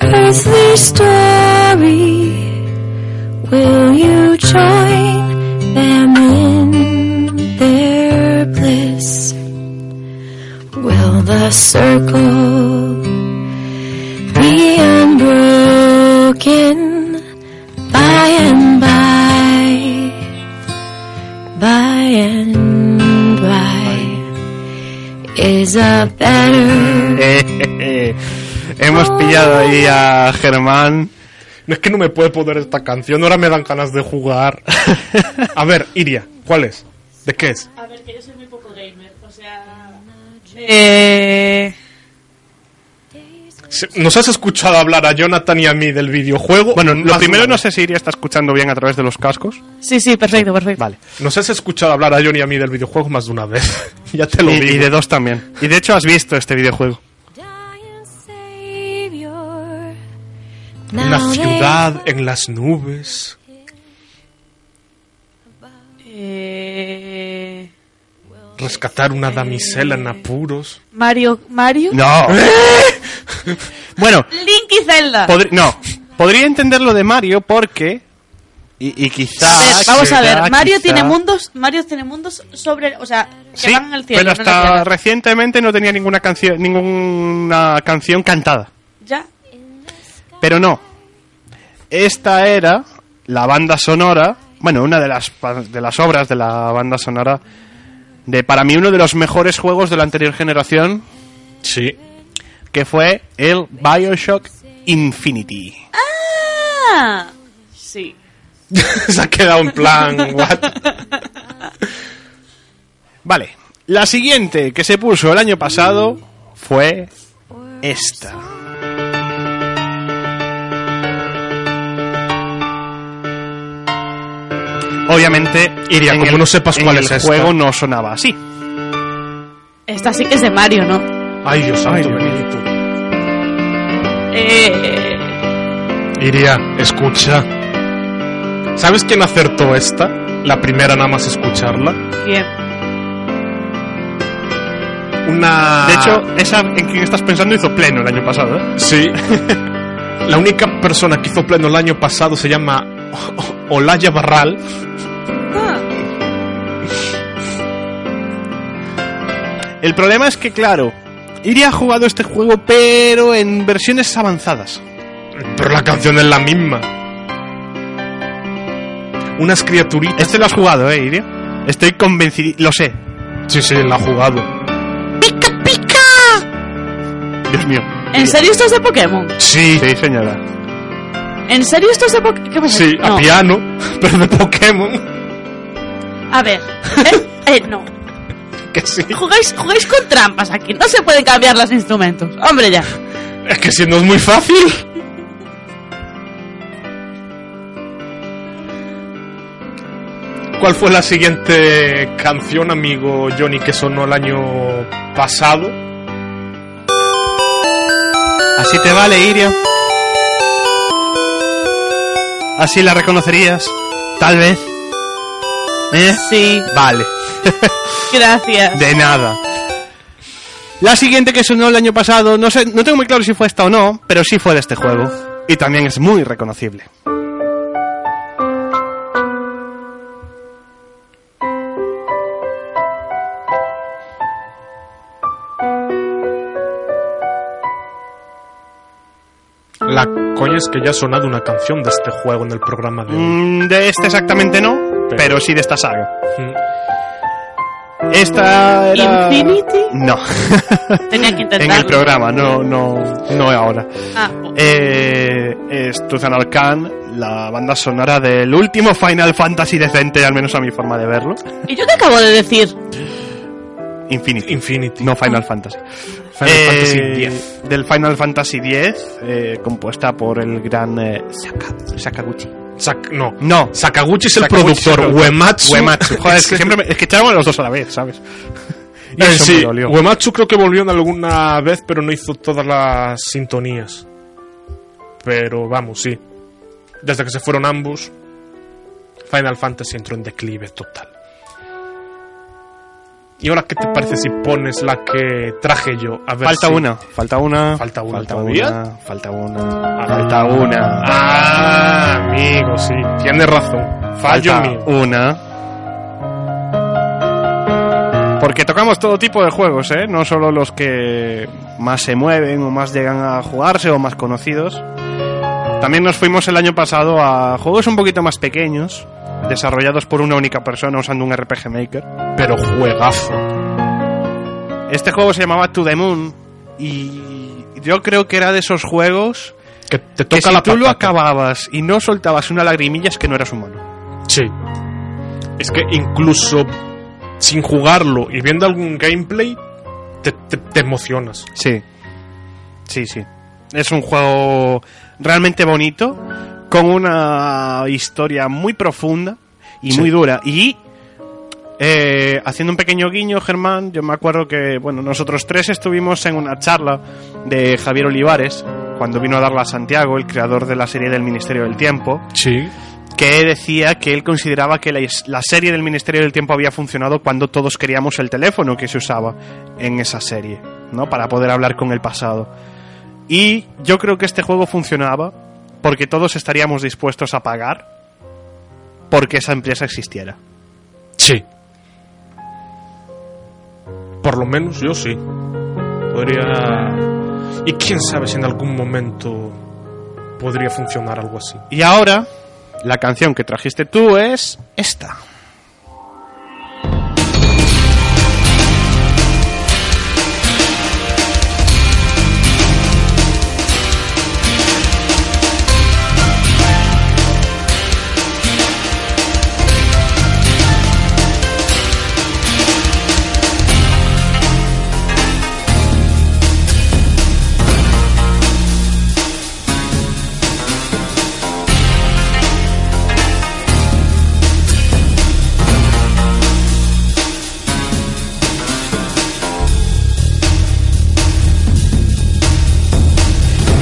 earthly story. Will you join them in their bliss? Will the circle be unbroken by and by, by and by? Is a pillado ahí a Germán. No es que no me puede poner esta canción, ahora me dan ganas de jugar. A ver, Iria, ¿cuál es? ¿De qué es? a ver, que yo soy muy poco gamer, o sea... Eh, Se- ¿Nos has escuchado hablar a Jonathan y a mí del videojuego? Bueno, lo primero no sé si Iria está escuchando bien a través de los cascos. sí, sí, perfecto, perfecto. Vale. Nos has escuchado hablar a John y a mí del videojuego más de una vez. ya te lo Y, digo. y de dos también. Y de hecho has visto este videojuego. Una ciudad en las nubes. Eh, Rescatar una damisela en apuros. Mario, Mario. No. bueno, Link y Zelda. podri- no. Podría entender lo de Mario porque. Y, y quizá. A ver, vamos a ver, Mario quizá- tiene mundos, Mario tiene mundos sobre, o sea, que Sí, van en el cielo. pero hasta recientemente no tenía ninguna canción, ninguna canción cantada. Ya. Pero no. Esta era la banda sonora, bueno, una de las pa- de las obras de la banda sonora de para mí uno de los mejores juegos de la anterior generación, Sí. que fue el BioShock Infinity. Ah, sí. Se ha quedado en plan, what? Vale. La siguiente que se puso el año pasado fue esta. Obviamente, Iria, en como el- no sepas en cuál el es esta. juego no sonaba así. Esta sí que es de Mario, ¿no? Ay, Dios santo, bendito. Eh, Iria, escucha. ¿Sabes quién acertó esta? La primera nada más escucharla. bien. Una... De hecho, esa en quien estás pensando hizo pleno el año pasado. ¿eh? Sí. La única persona que hizo pleno el año pasado se llama Olaya Barral. Ah, El problema es que, claro, Iria ha jugado este juego, pero en versiones avanzadas. Pero la canción es la misma. Unas criaturitas. Este lo has jugado, ¿eh, Iria? Estoy convencido. Lo sé. Sí, sí, la ha jugado. Dios mío. ¿En serio esto es de Pokémon? Sí, Sí, señora. ¿En serio esto es de Pokémon? Sí, a No. piano, pero de Pokémon. A ver. Eh, eh, no. Que sí. Jugáis, jugáis con trampas aquí. No se pueden cambiar los instrumentos. Hombre, ya. Es que si no es muy fácil. ¿Cuál fue la siguiente canción, amigo Johnny, que sonó el año pasado? Así te vale, Iria. Así la reconocerías. Tal vez. ¿Eh? Sí. Vale. Gracias. De nada. La siguiente que sonó el año pasado, no sé, no tengo muy claro si fue esta o no, pero sí fue de este juego. Y también es muy reconocible. Coña es que ya ha sonado una canción de este juego en el programa de hoy. Mm, de este exactamente no, pero, Pero- sí de esta saga. Mm. Esta era... Infinity. No. Tenía que en intentarlo. el programa, no, no, no ahora. Ah, Eh, es Tuzan Khan, la banda sonora del último Final Fantasy decente, al menos a mi forma de verlo. ¿Y yo qué acabo de decir? Infinity. Infinity. No Final Fantasy. Final Eh, Fantasy X. Del Final Fantasy X, eh, compuesta por el gran eh, Saka- Sakaguchi. Sak- no. No, Sakaguchi es el Sakaguchi es el productor. Uematsu. Uematsu. Joder, es que siempre me, es que echábamos los dos a la vez, ¿sabes? Y Eh, eso sí, me dolió. Uematsu creo que volvió en alguna vez, pero no hizo todas las sintonías. Pero vamos, sí. Desde que se fueron ambos, Final Fantasy entró en declive total. ¿Y ahora qué te parece si pones la que traje yo? A ver Falta si- una, falta una. Falta una Falta todavía. una, falta una. Falta una. Ah, amigo, sí. Tienes razón. Fallo Falta mío. una. Porque tocamos todo tipo de juegos, ¿eh? No solo los que más se mueven o más llegan a jugarse o más conocidos. También nos fuimos el año pasado a juegos un poquito más pequeños, desarrollados por una única persona usando un RPG Maker. Pero juegazo. Este juego se llamaba To The Moon y yo creo que era de esos juegos Que te que toca si la tú lo acababas y no soltabas una lagrimilla es que no eras humano. Sí. Es que incluso sin jugarlo y viendo algún gameplay, te, te- te emocionas. Sí. Sí, sí. Es un juego realmente bonito, con una historia muy profunda y Sí. muy dura. Y eh, haciendo un pequeño guiño, Germán, yo me acuerdo que, bueno, nosotros tres estuvimos en una charla de Javier Olivares, cuando vino a darla a Santiago, el creador de la serie del Ministerio del Tiempo, Sí. que decía que él consideraba que la, la serie del Ministerio del Tiempo había funcionado cuando todos queríamos el teléfono que se usaba en esa serie, ¿no? Para poder hablar con el pasado. Y yo creo que este juego funcionaba porque todos estaríamos dispuestos a pagar porque esa empresa existiera. Sí. Por lo menos yo sí. Podría... Y quién sabe si en algún momento podría funcionar algo así. Y ahora, la canción que trajiste tú es esta.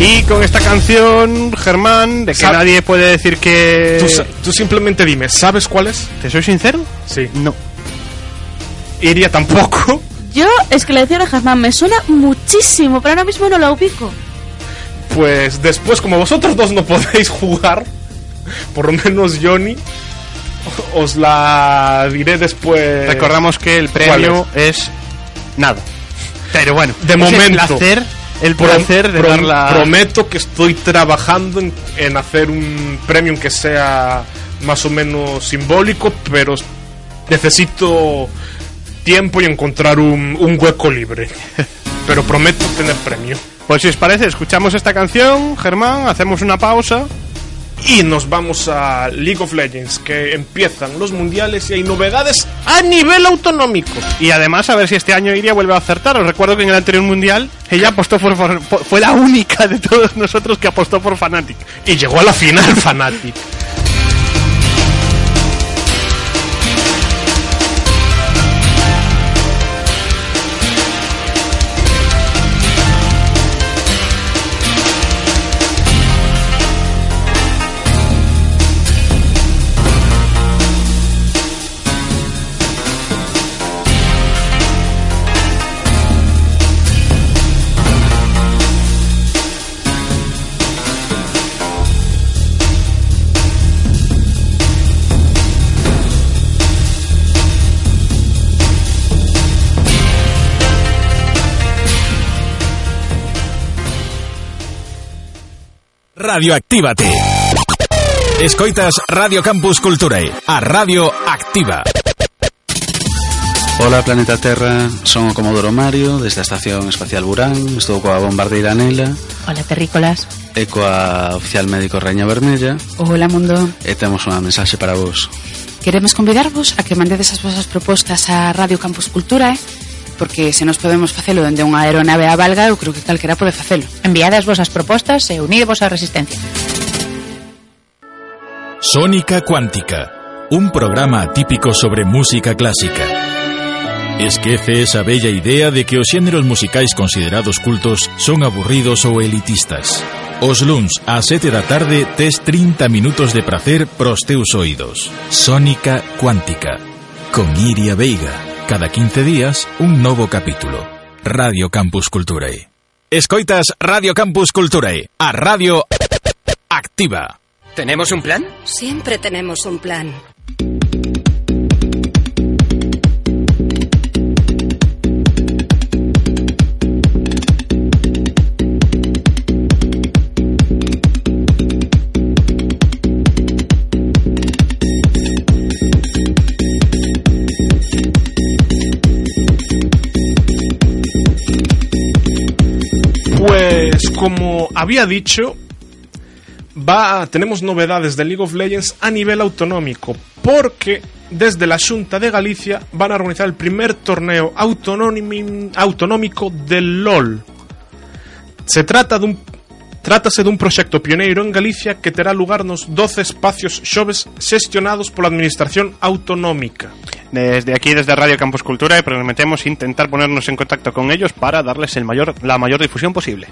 Y con esta canción, Germán, de que nadie puede decir que... Tú, tú simplemente dime, ¿sabes cuál es? ¿Te soy sincero? Sí. No. Iría tampoco. Yo, es que le decía a Germán, me suena muchísimo, pero ahora mismo no la ubico. Pues después, como vosotros dos no podéis jugar, por lo menos Johnny, os la diré después. Recordamos que el premio es? nada. Pero bueno, De es momento. el placer, el placer de prom- darla. Prometo que estoy trabajando en, en hacer un premium que sea más o menos simbólico, pero necesito tiempo y encontrar un, un hueco libre. Pero prometo tener premio. Pues si os parece, escuchamos esta canción, Germán, hacemos una pausa. Y nos vamos a League of Legends, que empiezan los mundiales y hay novedades a nivel autonómico. Y además, a ver si este año Iria vuelve a acertar. Os recuerdo que en el anterior mundial ella apostó por, por- fue la única de todos nosotros que apostó por Fnatic. Y llegó a la final Fnatic. Radio Actívate. Escoitas Radio Campus Culturae, a Radio Activa. Ola Planeta Terra, son o Comodoro Mario desde a Estación Espacial Burán Estou coa bombardeira Nela Ola Terrícolas E coa oficial médico Reña Vermella Ola Mundo E temos unha mensaxe para vos Queremos convidarvos a que mandedes as vosas propostas a Radio Campus Cultura eh? porque se nos podemos facelo dende unha aeronave a valga, eu creo que calquera pode facelo. Enviade as vosas propostas e unidevos á resistencia. Sónica Cuántica, un programa atípico sobre música clásica. Esquece esa bella idea de que os xéneros musicais considerados cultos son aburridos ou elitistas. Os luns ás sete da tarde tes 30 minutos de prazer pros teus oídos. Sónica Cuántica, con Iria Veiga. Cada 15 días, un novo capítulo. Radio Campus Culturae. Escoitas Radio Campus Culturae. A radio activa. ¿Tenemos un plan? Siempre tenemos un plan. Había dicho, va tenemos novedades de League of Legends a nivel autonómico, porque desde la Junta de Galicia van a organizar el primer torneo autonómi- autonómico del LOL. Se trata de un Trátase dun proxecto pioneiro en Galicia que terá lugar nos 12 espacios xoves xestionados pola Administración Autonómica. Desde aquí, desde Radio Campus Cultura, prometemos intentar ponernos en contacto con ellos para darles el mayor, la mayor difusión posible.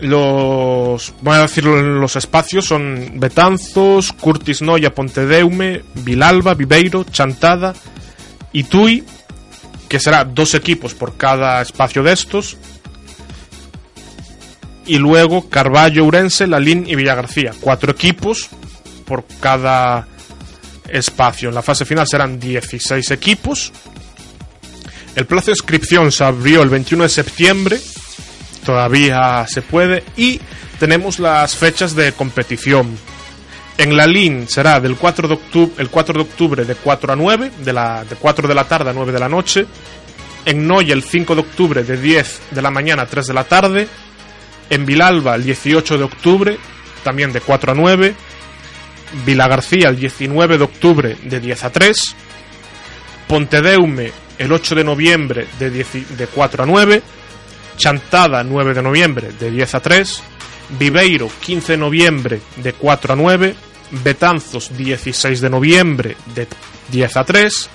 Los, voy a decirlo, los espacios son Betanzos, Curtis Noia, Pontedeume, Vilalba, Viveiro, Chantada y Tui, que será dos equipos por cada espacio de estos. Y luego Carballo, Ourense, Lalín y Villagarcía. Cuatro equipos por cada espacio. En la fase final serán 16 equipos. El plazo de inscripción se abrió el 21 de septiembre todavía se puede y tenemos las fechas de competición. En la LIN será del 4 de octubre, el 4 de octubre de 4 a 9, de, la, de 4 de la tarde a 9 de la noche. En Noya el 5 de octubre de 10 de la mañana a 3 de la tarde. En Vilalba el 18 de octubre, también de 4 a 9. Vila García el 19 de octubre de 10 a 3. Pontedeume el 8 de noviembre de, 10 de 4 a 9. Chantada 9 de noviembre de 10 a 3, Viveiro 15 de noviembre de 4 a 9, Betanzos 16 de noviembre de 10 a 3,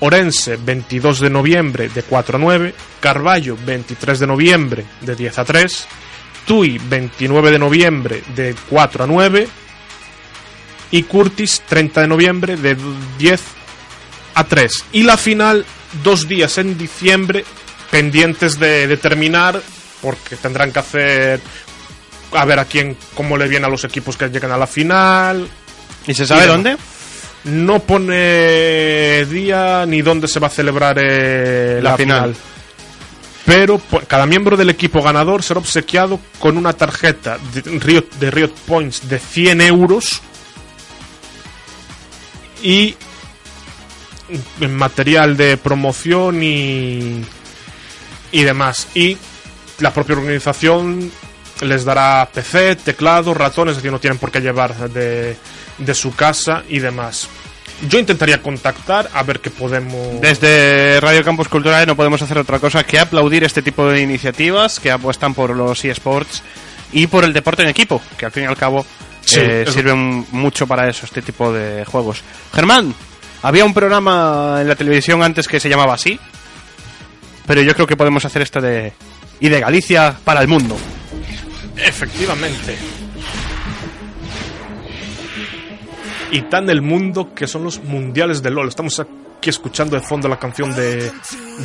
Orense 22 de noviembre de 4 a 9, Carballo 23 de noviembre de 10 a 3, Tui 29 de noviembre de 4 a 9 y Curtis 30 de noviembre de 10 a 3. Y la final dos días en diciembre pendientes de, de terminar porque tendrán que hacer a ver a quién cómo le viene a los equipos que llegan a la final ¿Y se sabe Y dónde? no pone día ni dónde se va a celebrar eh, La la, final. final. Pero po- cada miembro del equipo ganador será obsequiado con una tarjeta de Riot, de Riot Points de 100 euros y en material de promoción y, y demás. Y la propia organización les dará PC, teclado, ratones, es decir, no tienen por qué llevar de, de su casa y demás. Yo intentaría contactar a ver qué podemos. Desde Radio Campus Cultural no podemos hacer otra cosa que aplaudir este tipo de iniciativas que apuestan por los eSports y por el deporte en equipo, que al fin y al cabo Sí, eh, sirven mucho para eso, este tipo de juegos. Germán, había un programa en la televisión antes que se llamaba así, pero yo creo que podemos hacer esto de... y de Galicia para el mundo. Efectivamente. Y tan del mundo que son los mundiales de LOL. Estamos aquí escuchando de fondo la canción de,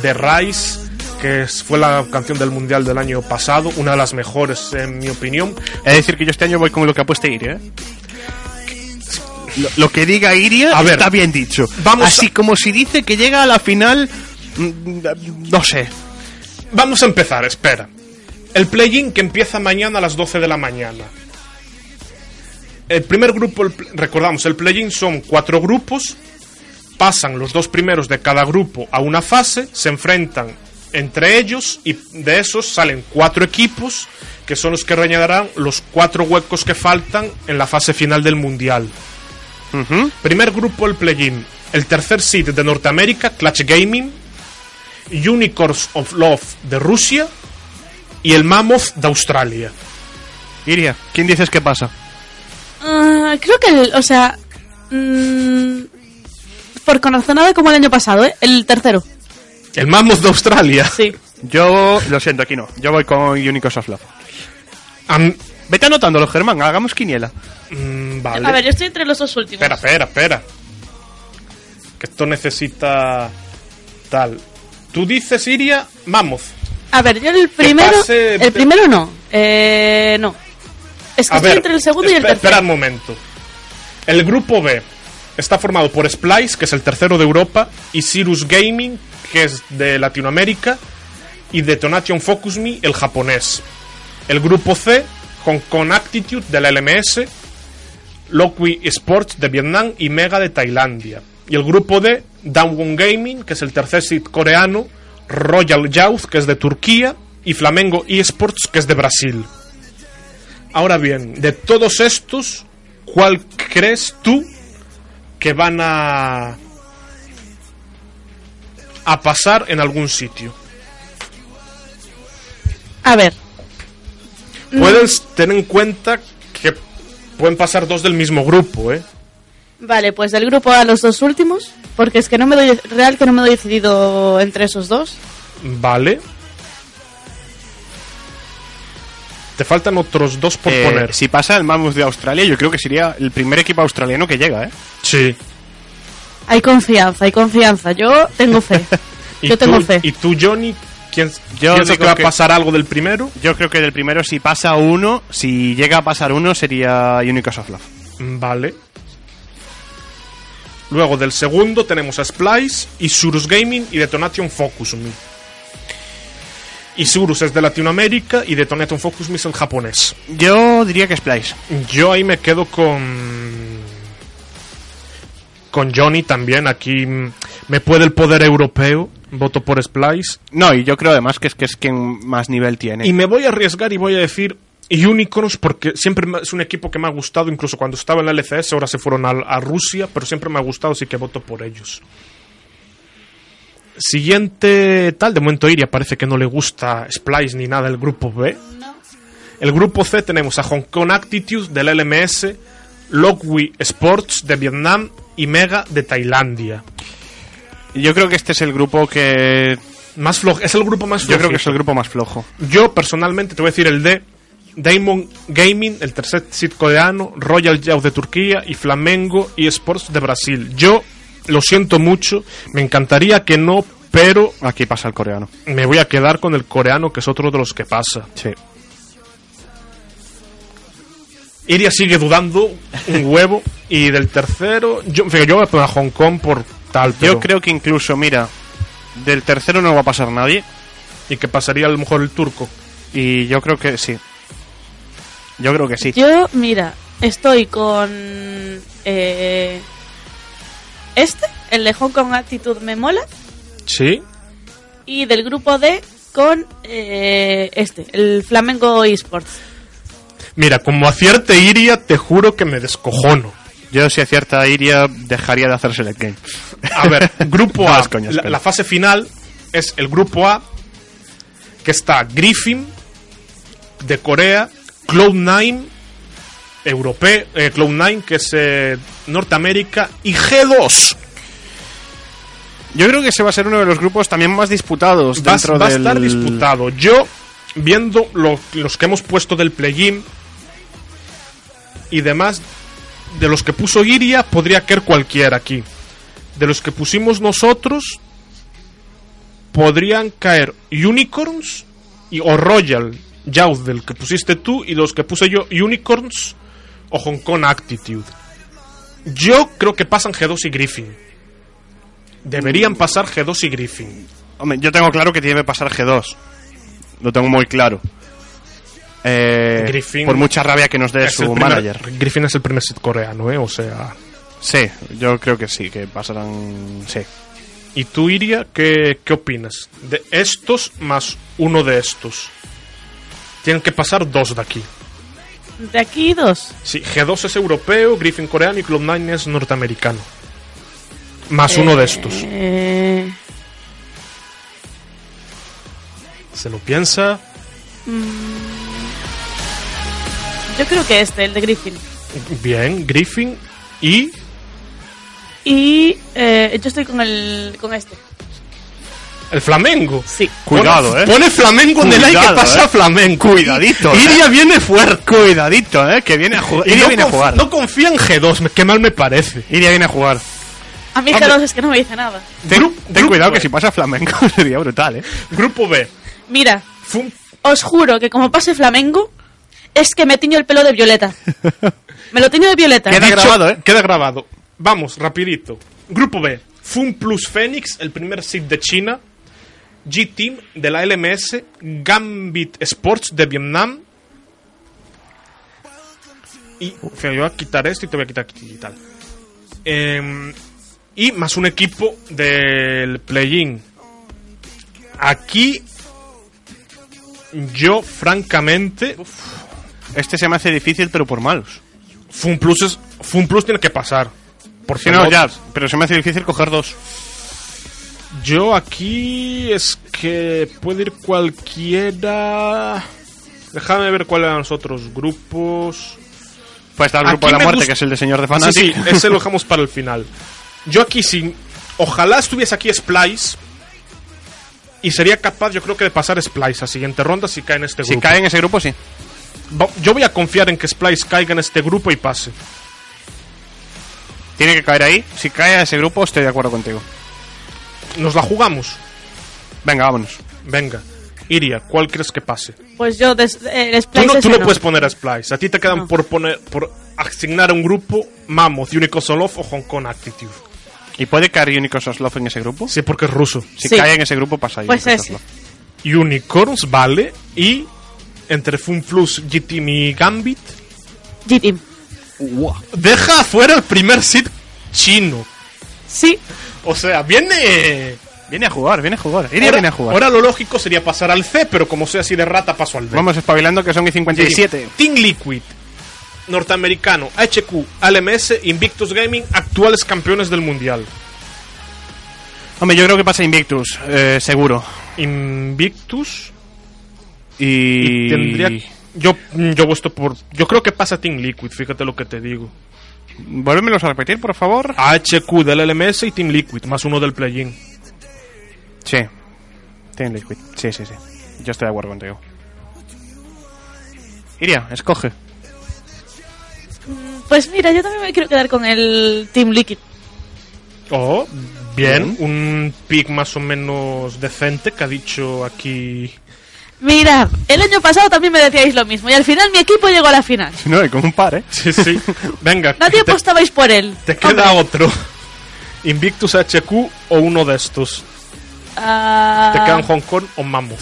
de Rice, que fue la canción del mundial del año pasado, una de las mejores en mi opinión. Es decir, que yo este año voy con lo que apueste Iria. ¿eh? Lo, lo que diga Iria A ver, está bien dicho. vamos Así como si dice que llega a la final... No sé. Vamos a empezar, espera. El play-in que empieza mañana a las 12 de la mañana. El primer grupo, el recordamos, el play-in son cuatro grupos, pasan los dos primeros de cada grupo a una fase, se enfrentan entre ellos y de esos salen cuatro equipos que son los que rellenarán los cuatro huecos que faltan en la fase final del Mundial. Primer grupo el play-in, el tercer seed de Norteamérica, Clutch Gaming, Unicorns of Love de Rusia y el Mammoth de Australia. Iria, ¿quién dices que pasa? Ah, creo que, el- o sea, mm, por corazonada como el año pasado, ¿eh? El tercero. El Mammoth de Australia. Sí. Yo, lo siento, aquí no. Yo voy con Unicos of Love. Vete anotándolo, Germán, hagamos quiniela. Mm, vale. A ver, yo estoy entre los dos últimos. Espera, espera, espera. Que esto necesita tal. Tú dices Iria Mammoth. A ver, yo el primero. pase- El primero no. Eh, no. Es que A estoy ver, entre el segundo y el tercero. Espera un momento. El grupo B está formado por Splice, que es el tercero de Europa, y Sirius Gaming, que es de Latinoamérica, y Detonation Focus Me, el japonés. El grupo C, Hong Kong Attitude de la LMS, Lockwi Sports de Vietnam y Mega de Tailandia. Y el grupo D, Downwon Gaming, que es el tercer seed coreano, Royal Youth, que es de Turquía, y Flamengo eSports, que es de Brasil. Ahora bien, de todos estos, ¿cuál crees tú que van a a pasar en algún sitio? A ver. Mm, Puedes tener en cuenta que pueden pasar dos del mismo grupo, ¿eh? Vale, pues del grupo A los dos últimos. Porque es que no me doy. Real que no me doy decidido entre esos dos. Vale. Te faltan otros dos por Eh, poner. Si pasa el Mammoth de Australia, yo creo que sería el primer equipo australiano que llega, ¿eh? Sí. Hay confianza, hay confianza. Yo tengo fe. ¿Y Yo tengo tú, fe. ¿Y tú, Johnny? ¿Quién, Yo ¿Piensas que va a pasar algo del primero? Yo creo que del primero, si pasa uno, si llega a pasar uno, sería Unicos of Love. Vale. Luego del segundo tenemos a Splice, Isurus Gaming y Detonation Focus Me. Isurus es de Latinoamérica y Detonation Focus Me es el japonés. Yo diría que Splice. Yo ahí me quedo con. Con Johnny también. Aquí me puede el poder europeo. Voto por Splice. No, y yo creo además que es que es quien más nivel tiene. Y me voy a arriesgar y voy a decir Unicorns porque siempre es un equipo que me ha gustado, incluso cuando estaba en la LCS, ahora se fueron a, a Rusia, pero siempre me ha gustado, así que voto por ellos. Siguiente tal, de momento Iria parece que no le gusta Splice ni nada el grupo B. El grupo C tenemos a Hong Kong Attitude del LMS, Lockwi Sports de Vietnam y Mega de Tailandia. Yo creo que este es el grupo que... Más flojo, es el grupo más Yo creo que es el grupo más flojo. Yo personalmente te voy a decir el de Damon Gaming, el tercer seed coreano, Royal Youth de Turquía y Flamengo eSports de Brasil. Yo lo siento mucho, me encantaría que no, pero Aquí pasa el coreano. me voy a quedar con el coreano, que es otro de los que pasa. Sí. Iria sigue dudando un huevo y del tercero, yo, fíjate, yo voy a poner a Hong Kong por tal, pero- Yo creo que incluso, mira, del tercero no va a pasar nadie. y que pasaría a lo mejor el turco. Y yo creo que sí. Yo creo que sí. Yo, mira, estoy con. eh, este, el de Hong Kong Attitude me mola. Sí. Y del grupo D con eh, este, el Flamengo eSports. Mira, como acierte Iria, te juro que me descojono. Yo si acierta Iria dejaría de hacer Select Game. A ver, grupo A. la fase final es el grupo A, que está Griffin de Corea, Cloud9 europeo, eh, Cloud9 que es eh, Norteamérica y G2. Yo creo que ese va a ser uno de los grupos también más disputados Va, dentro va a del... estar disputado. Yo, viendo lo- los que hemos puesto del play-in y demás, de los que puso Iria, podría caer cualquiera aquí. De los que pusimos nosotros, podrían caer Unicorns y, o Royal Youth del que pusiste tú y los que puse yo Unicorns o Hong Kong Attitude. Yo creo que pasan G2 y Griffin. Deberían pasar G2 y Griffin. Hombre, yo tengo claro que tiene que pasar G2. Lo tengo muy claro. Eh, Griffin por mucha rabia que nos dé su primer- manager. Griffin es el primer sit coreano, ¿eh? O sea. Sí, yo creo que sí, que pasarán. Sí. ¿Y tú, Iria, qué, qué opinas? De estos más uno de estos. Tienen que pasar dos de aquí. De aquí dos. Sí, G2 es europeo, Griffin coreano y Cloud9 es norteamericano. Más uno de estos. Eh, Se lo piensa. yo creo que este, el de Griffin. Bien, Griffin y Y eh, yo estoy con el con este. El Flamengo. Sí. Cuidado, pone, eh. Pone Flamengo en el aire que pasa eh. Flamengo. Cuidadito, eh. Iria viene fuerte. Cuidadito, eh, que viene a jugar. Iria no, viene a jugar. no confía en G2, me- qué mal me parece. Iria viene a jugar. A mí Hombre. G2 es que no me dice nada. Ten, Gru- ten grupo cuidado B. que si pasa flamenco sería brutal, eh. Grupo B. Mira, Fum- os juro que como pase Flamengo, es que me tiño el pelo de violeta. Me lo tiño de violeta. Queda Dicho- grabado, eh. Queda grabado. Vamos, rapidito. Grupo B. Fun Plus Phoenix, el primer seed de China. G-Team de la LMS. Gambit Sports de Vietnam. Y yo voy a quitar esto y te voy a quitar aquí y tal. Em, y más un equipo del play-in. Aquí yo francamente Este se me hace difícil, pero por malos. Fun Plus, es, Fun Plus tiene que pasar. Por Si no, ya, pero se me hace difícil coger dos. Yo aquí es que puede ir cualquiera. Déjame ver cuáles eran los otros grupos. Pues está el grupo Aquí de la muerte, que es el de señor de Sí, Fanatic. sí, ese lo dejamos para el final. Yo aquí sin. Ojalá estuviese aquí Splice. Y sería capaz, yo creo que de pasar Splice a siguiente ronda si cae en este si grupo. cae en ese grupo, sí. Yo voy a confiar en que Splice caiga en este grupo y pase. Tiene que caer ahí. Si cae a ese grupo, estoy de acuerdo contigo. Nos la jugamos. Venga, vámonos. Venga. Iria, ¿cuál crees que pase? Pues yo, des- eh, el Tú Splice no, tú no no. puedes poner a Splice. A ti te quedan No. por poner por asignar a un grupo Mammoth, Unico Solof o Hong Kong Attitude. ¿Y puede caer Unicorn Soslov en ese grupo? Sí, porque es ruso. Si Sí. cae en ese grupo, pasa ahí. Pues. Soslov. Unicorns, vale. Y entre Funflux, G-Team y Gambit, G-Team. deja afuera el primer seed chino. Sí. O sea, viene. Viene a jugar, viene a jugar. Iria ahora, viene a jugar. ahora lo lógico sería pasar al C, pero como soy así de rata, paso al B. Vamos espabilando que son y 57. Team Liquid, norteamericano, HQ, ALMS, Invictus Gaming, actuales campeones del mundial. Hombre, yo creo que pasa Invictus, eh, seguro. Invictus Y... y tendría. Yo, yo por. Yo creo que pasa Team Liquid, fíjate lo que te digo. Vuélvemelos a repetir, por favor. HQ del LMS y Team Liquid, más uno del play-in. Sí. Team Liquid. Sí, sí, sí. Yo estoy de acuerdo contigo. Iria, escoge. Pues mira, yo también me quiero quedar con el Team Liquid. Oh, bien, un pick más o menos decente que ha dicho aquí. Mirad, el año pasado también me decíais lo mismo y al final mi equipo llegó a la final. No, y con un par, ¿eh? Sí, sí. Venga, Nadie te, apostabais por él. te queda Hombre, otro. Invictus HQ o uno de estos. ah, Te quedan Hong Kong o Mammoth.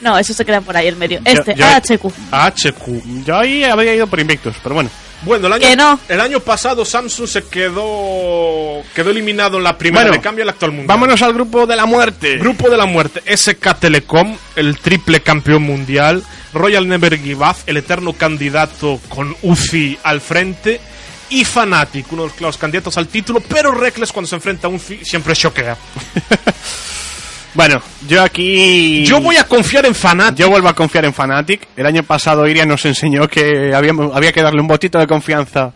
No, esos se quedan por ahí en medio. Este, yo- AHQ. HQ. Yo ahí habría ido por Invictus, pero bueno. Bueno, el año, Que no. el año pasado Samsung se quedó quedó eliminado en la primera Bueno, de cambio al actual mundial. Vámonos al grupo de la muerte. Grupo de la muerte, SK Telecom, el triple campeón mundial, Royal Never Give Up, el eterno candidato con UFI al frente, y Fnatic, uno de los candidatos al título, pero Reckless cuando se enfrenta a UFI siempre choquea. Bueno, yo aquí... Yo voy a confiar en Fnatic. Yo vuelvo a confiar en Fnatic. El año pasado Iria nos enseñó que había, había que darle un botito de confianza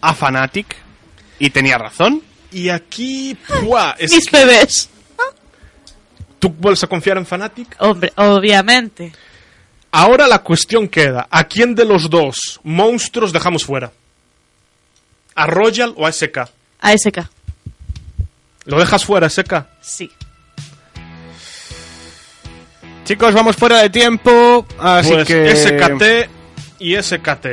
a Fnatic. Y tenía razón. Y aquí, ¡buah! es Mis que- bebés. ¿Tú vuelves a confiar en Fnatic? Hombre, obviamente. Ahora la cuestión queda, ¿a quién de los dos monstruos dejamos fuera? ¿A Royal o a SK? ASK. ¿Lo dejas fuera, SK? Sí. Chicos, vamos fuera de tiempo. Así pues que... SKT y SKT.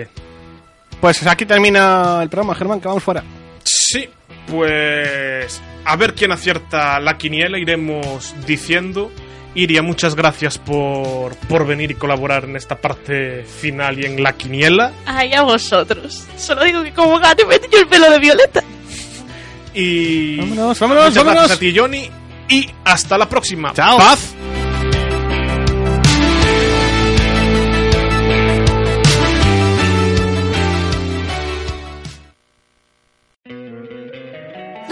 Pues aquí termina el programa, Germán, que vamos fuera. Sí, pues a ver quién acierta la quiniela, iremos diciendo. Iria, muchas gracias por, por venir y colaborar en esta parte final y en la quiniela. Ay, a vosotros. Solo digo que como gato me el pelo de violeta. Y. Vámonos, vámonos, vámonos. gracias a ti, Johnny. Y hasta la próxima. Chao. Paz.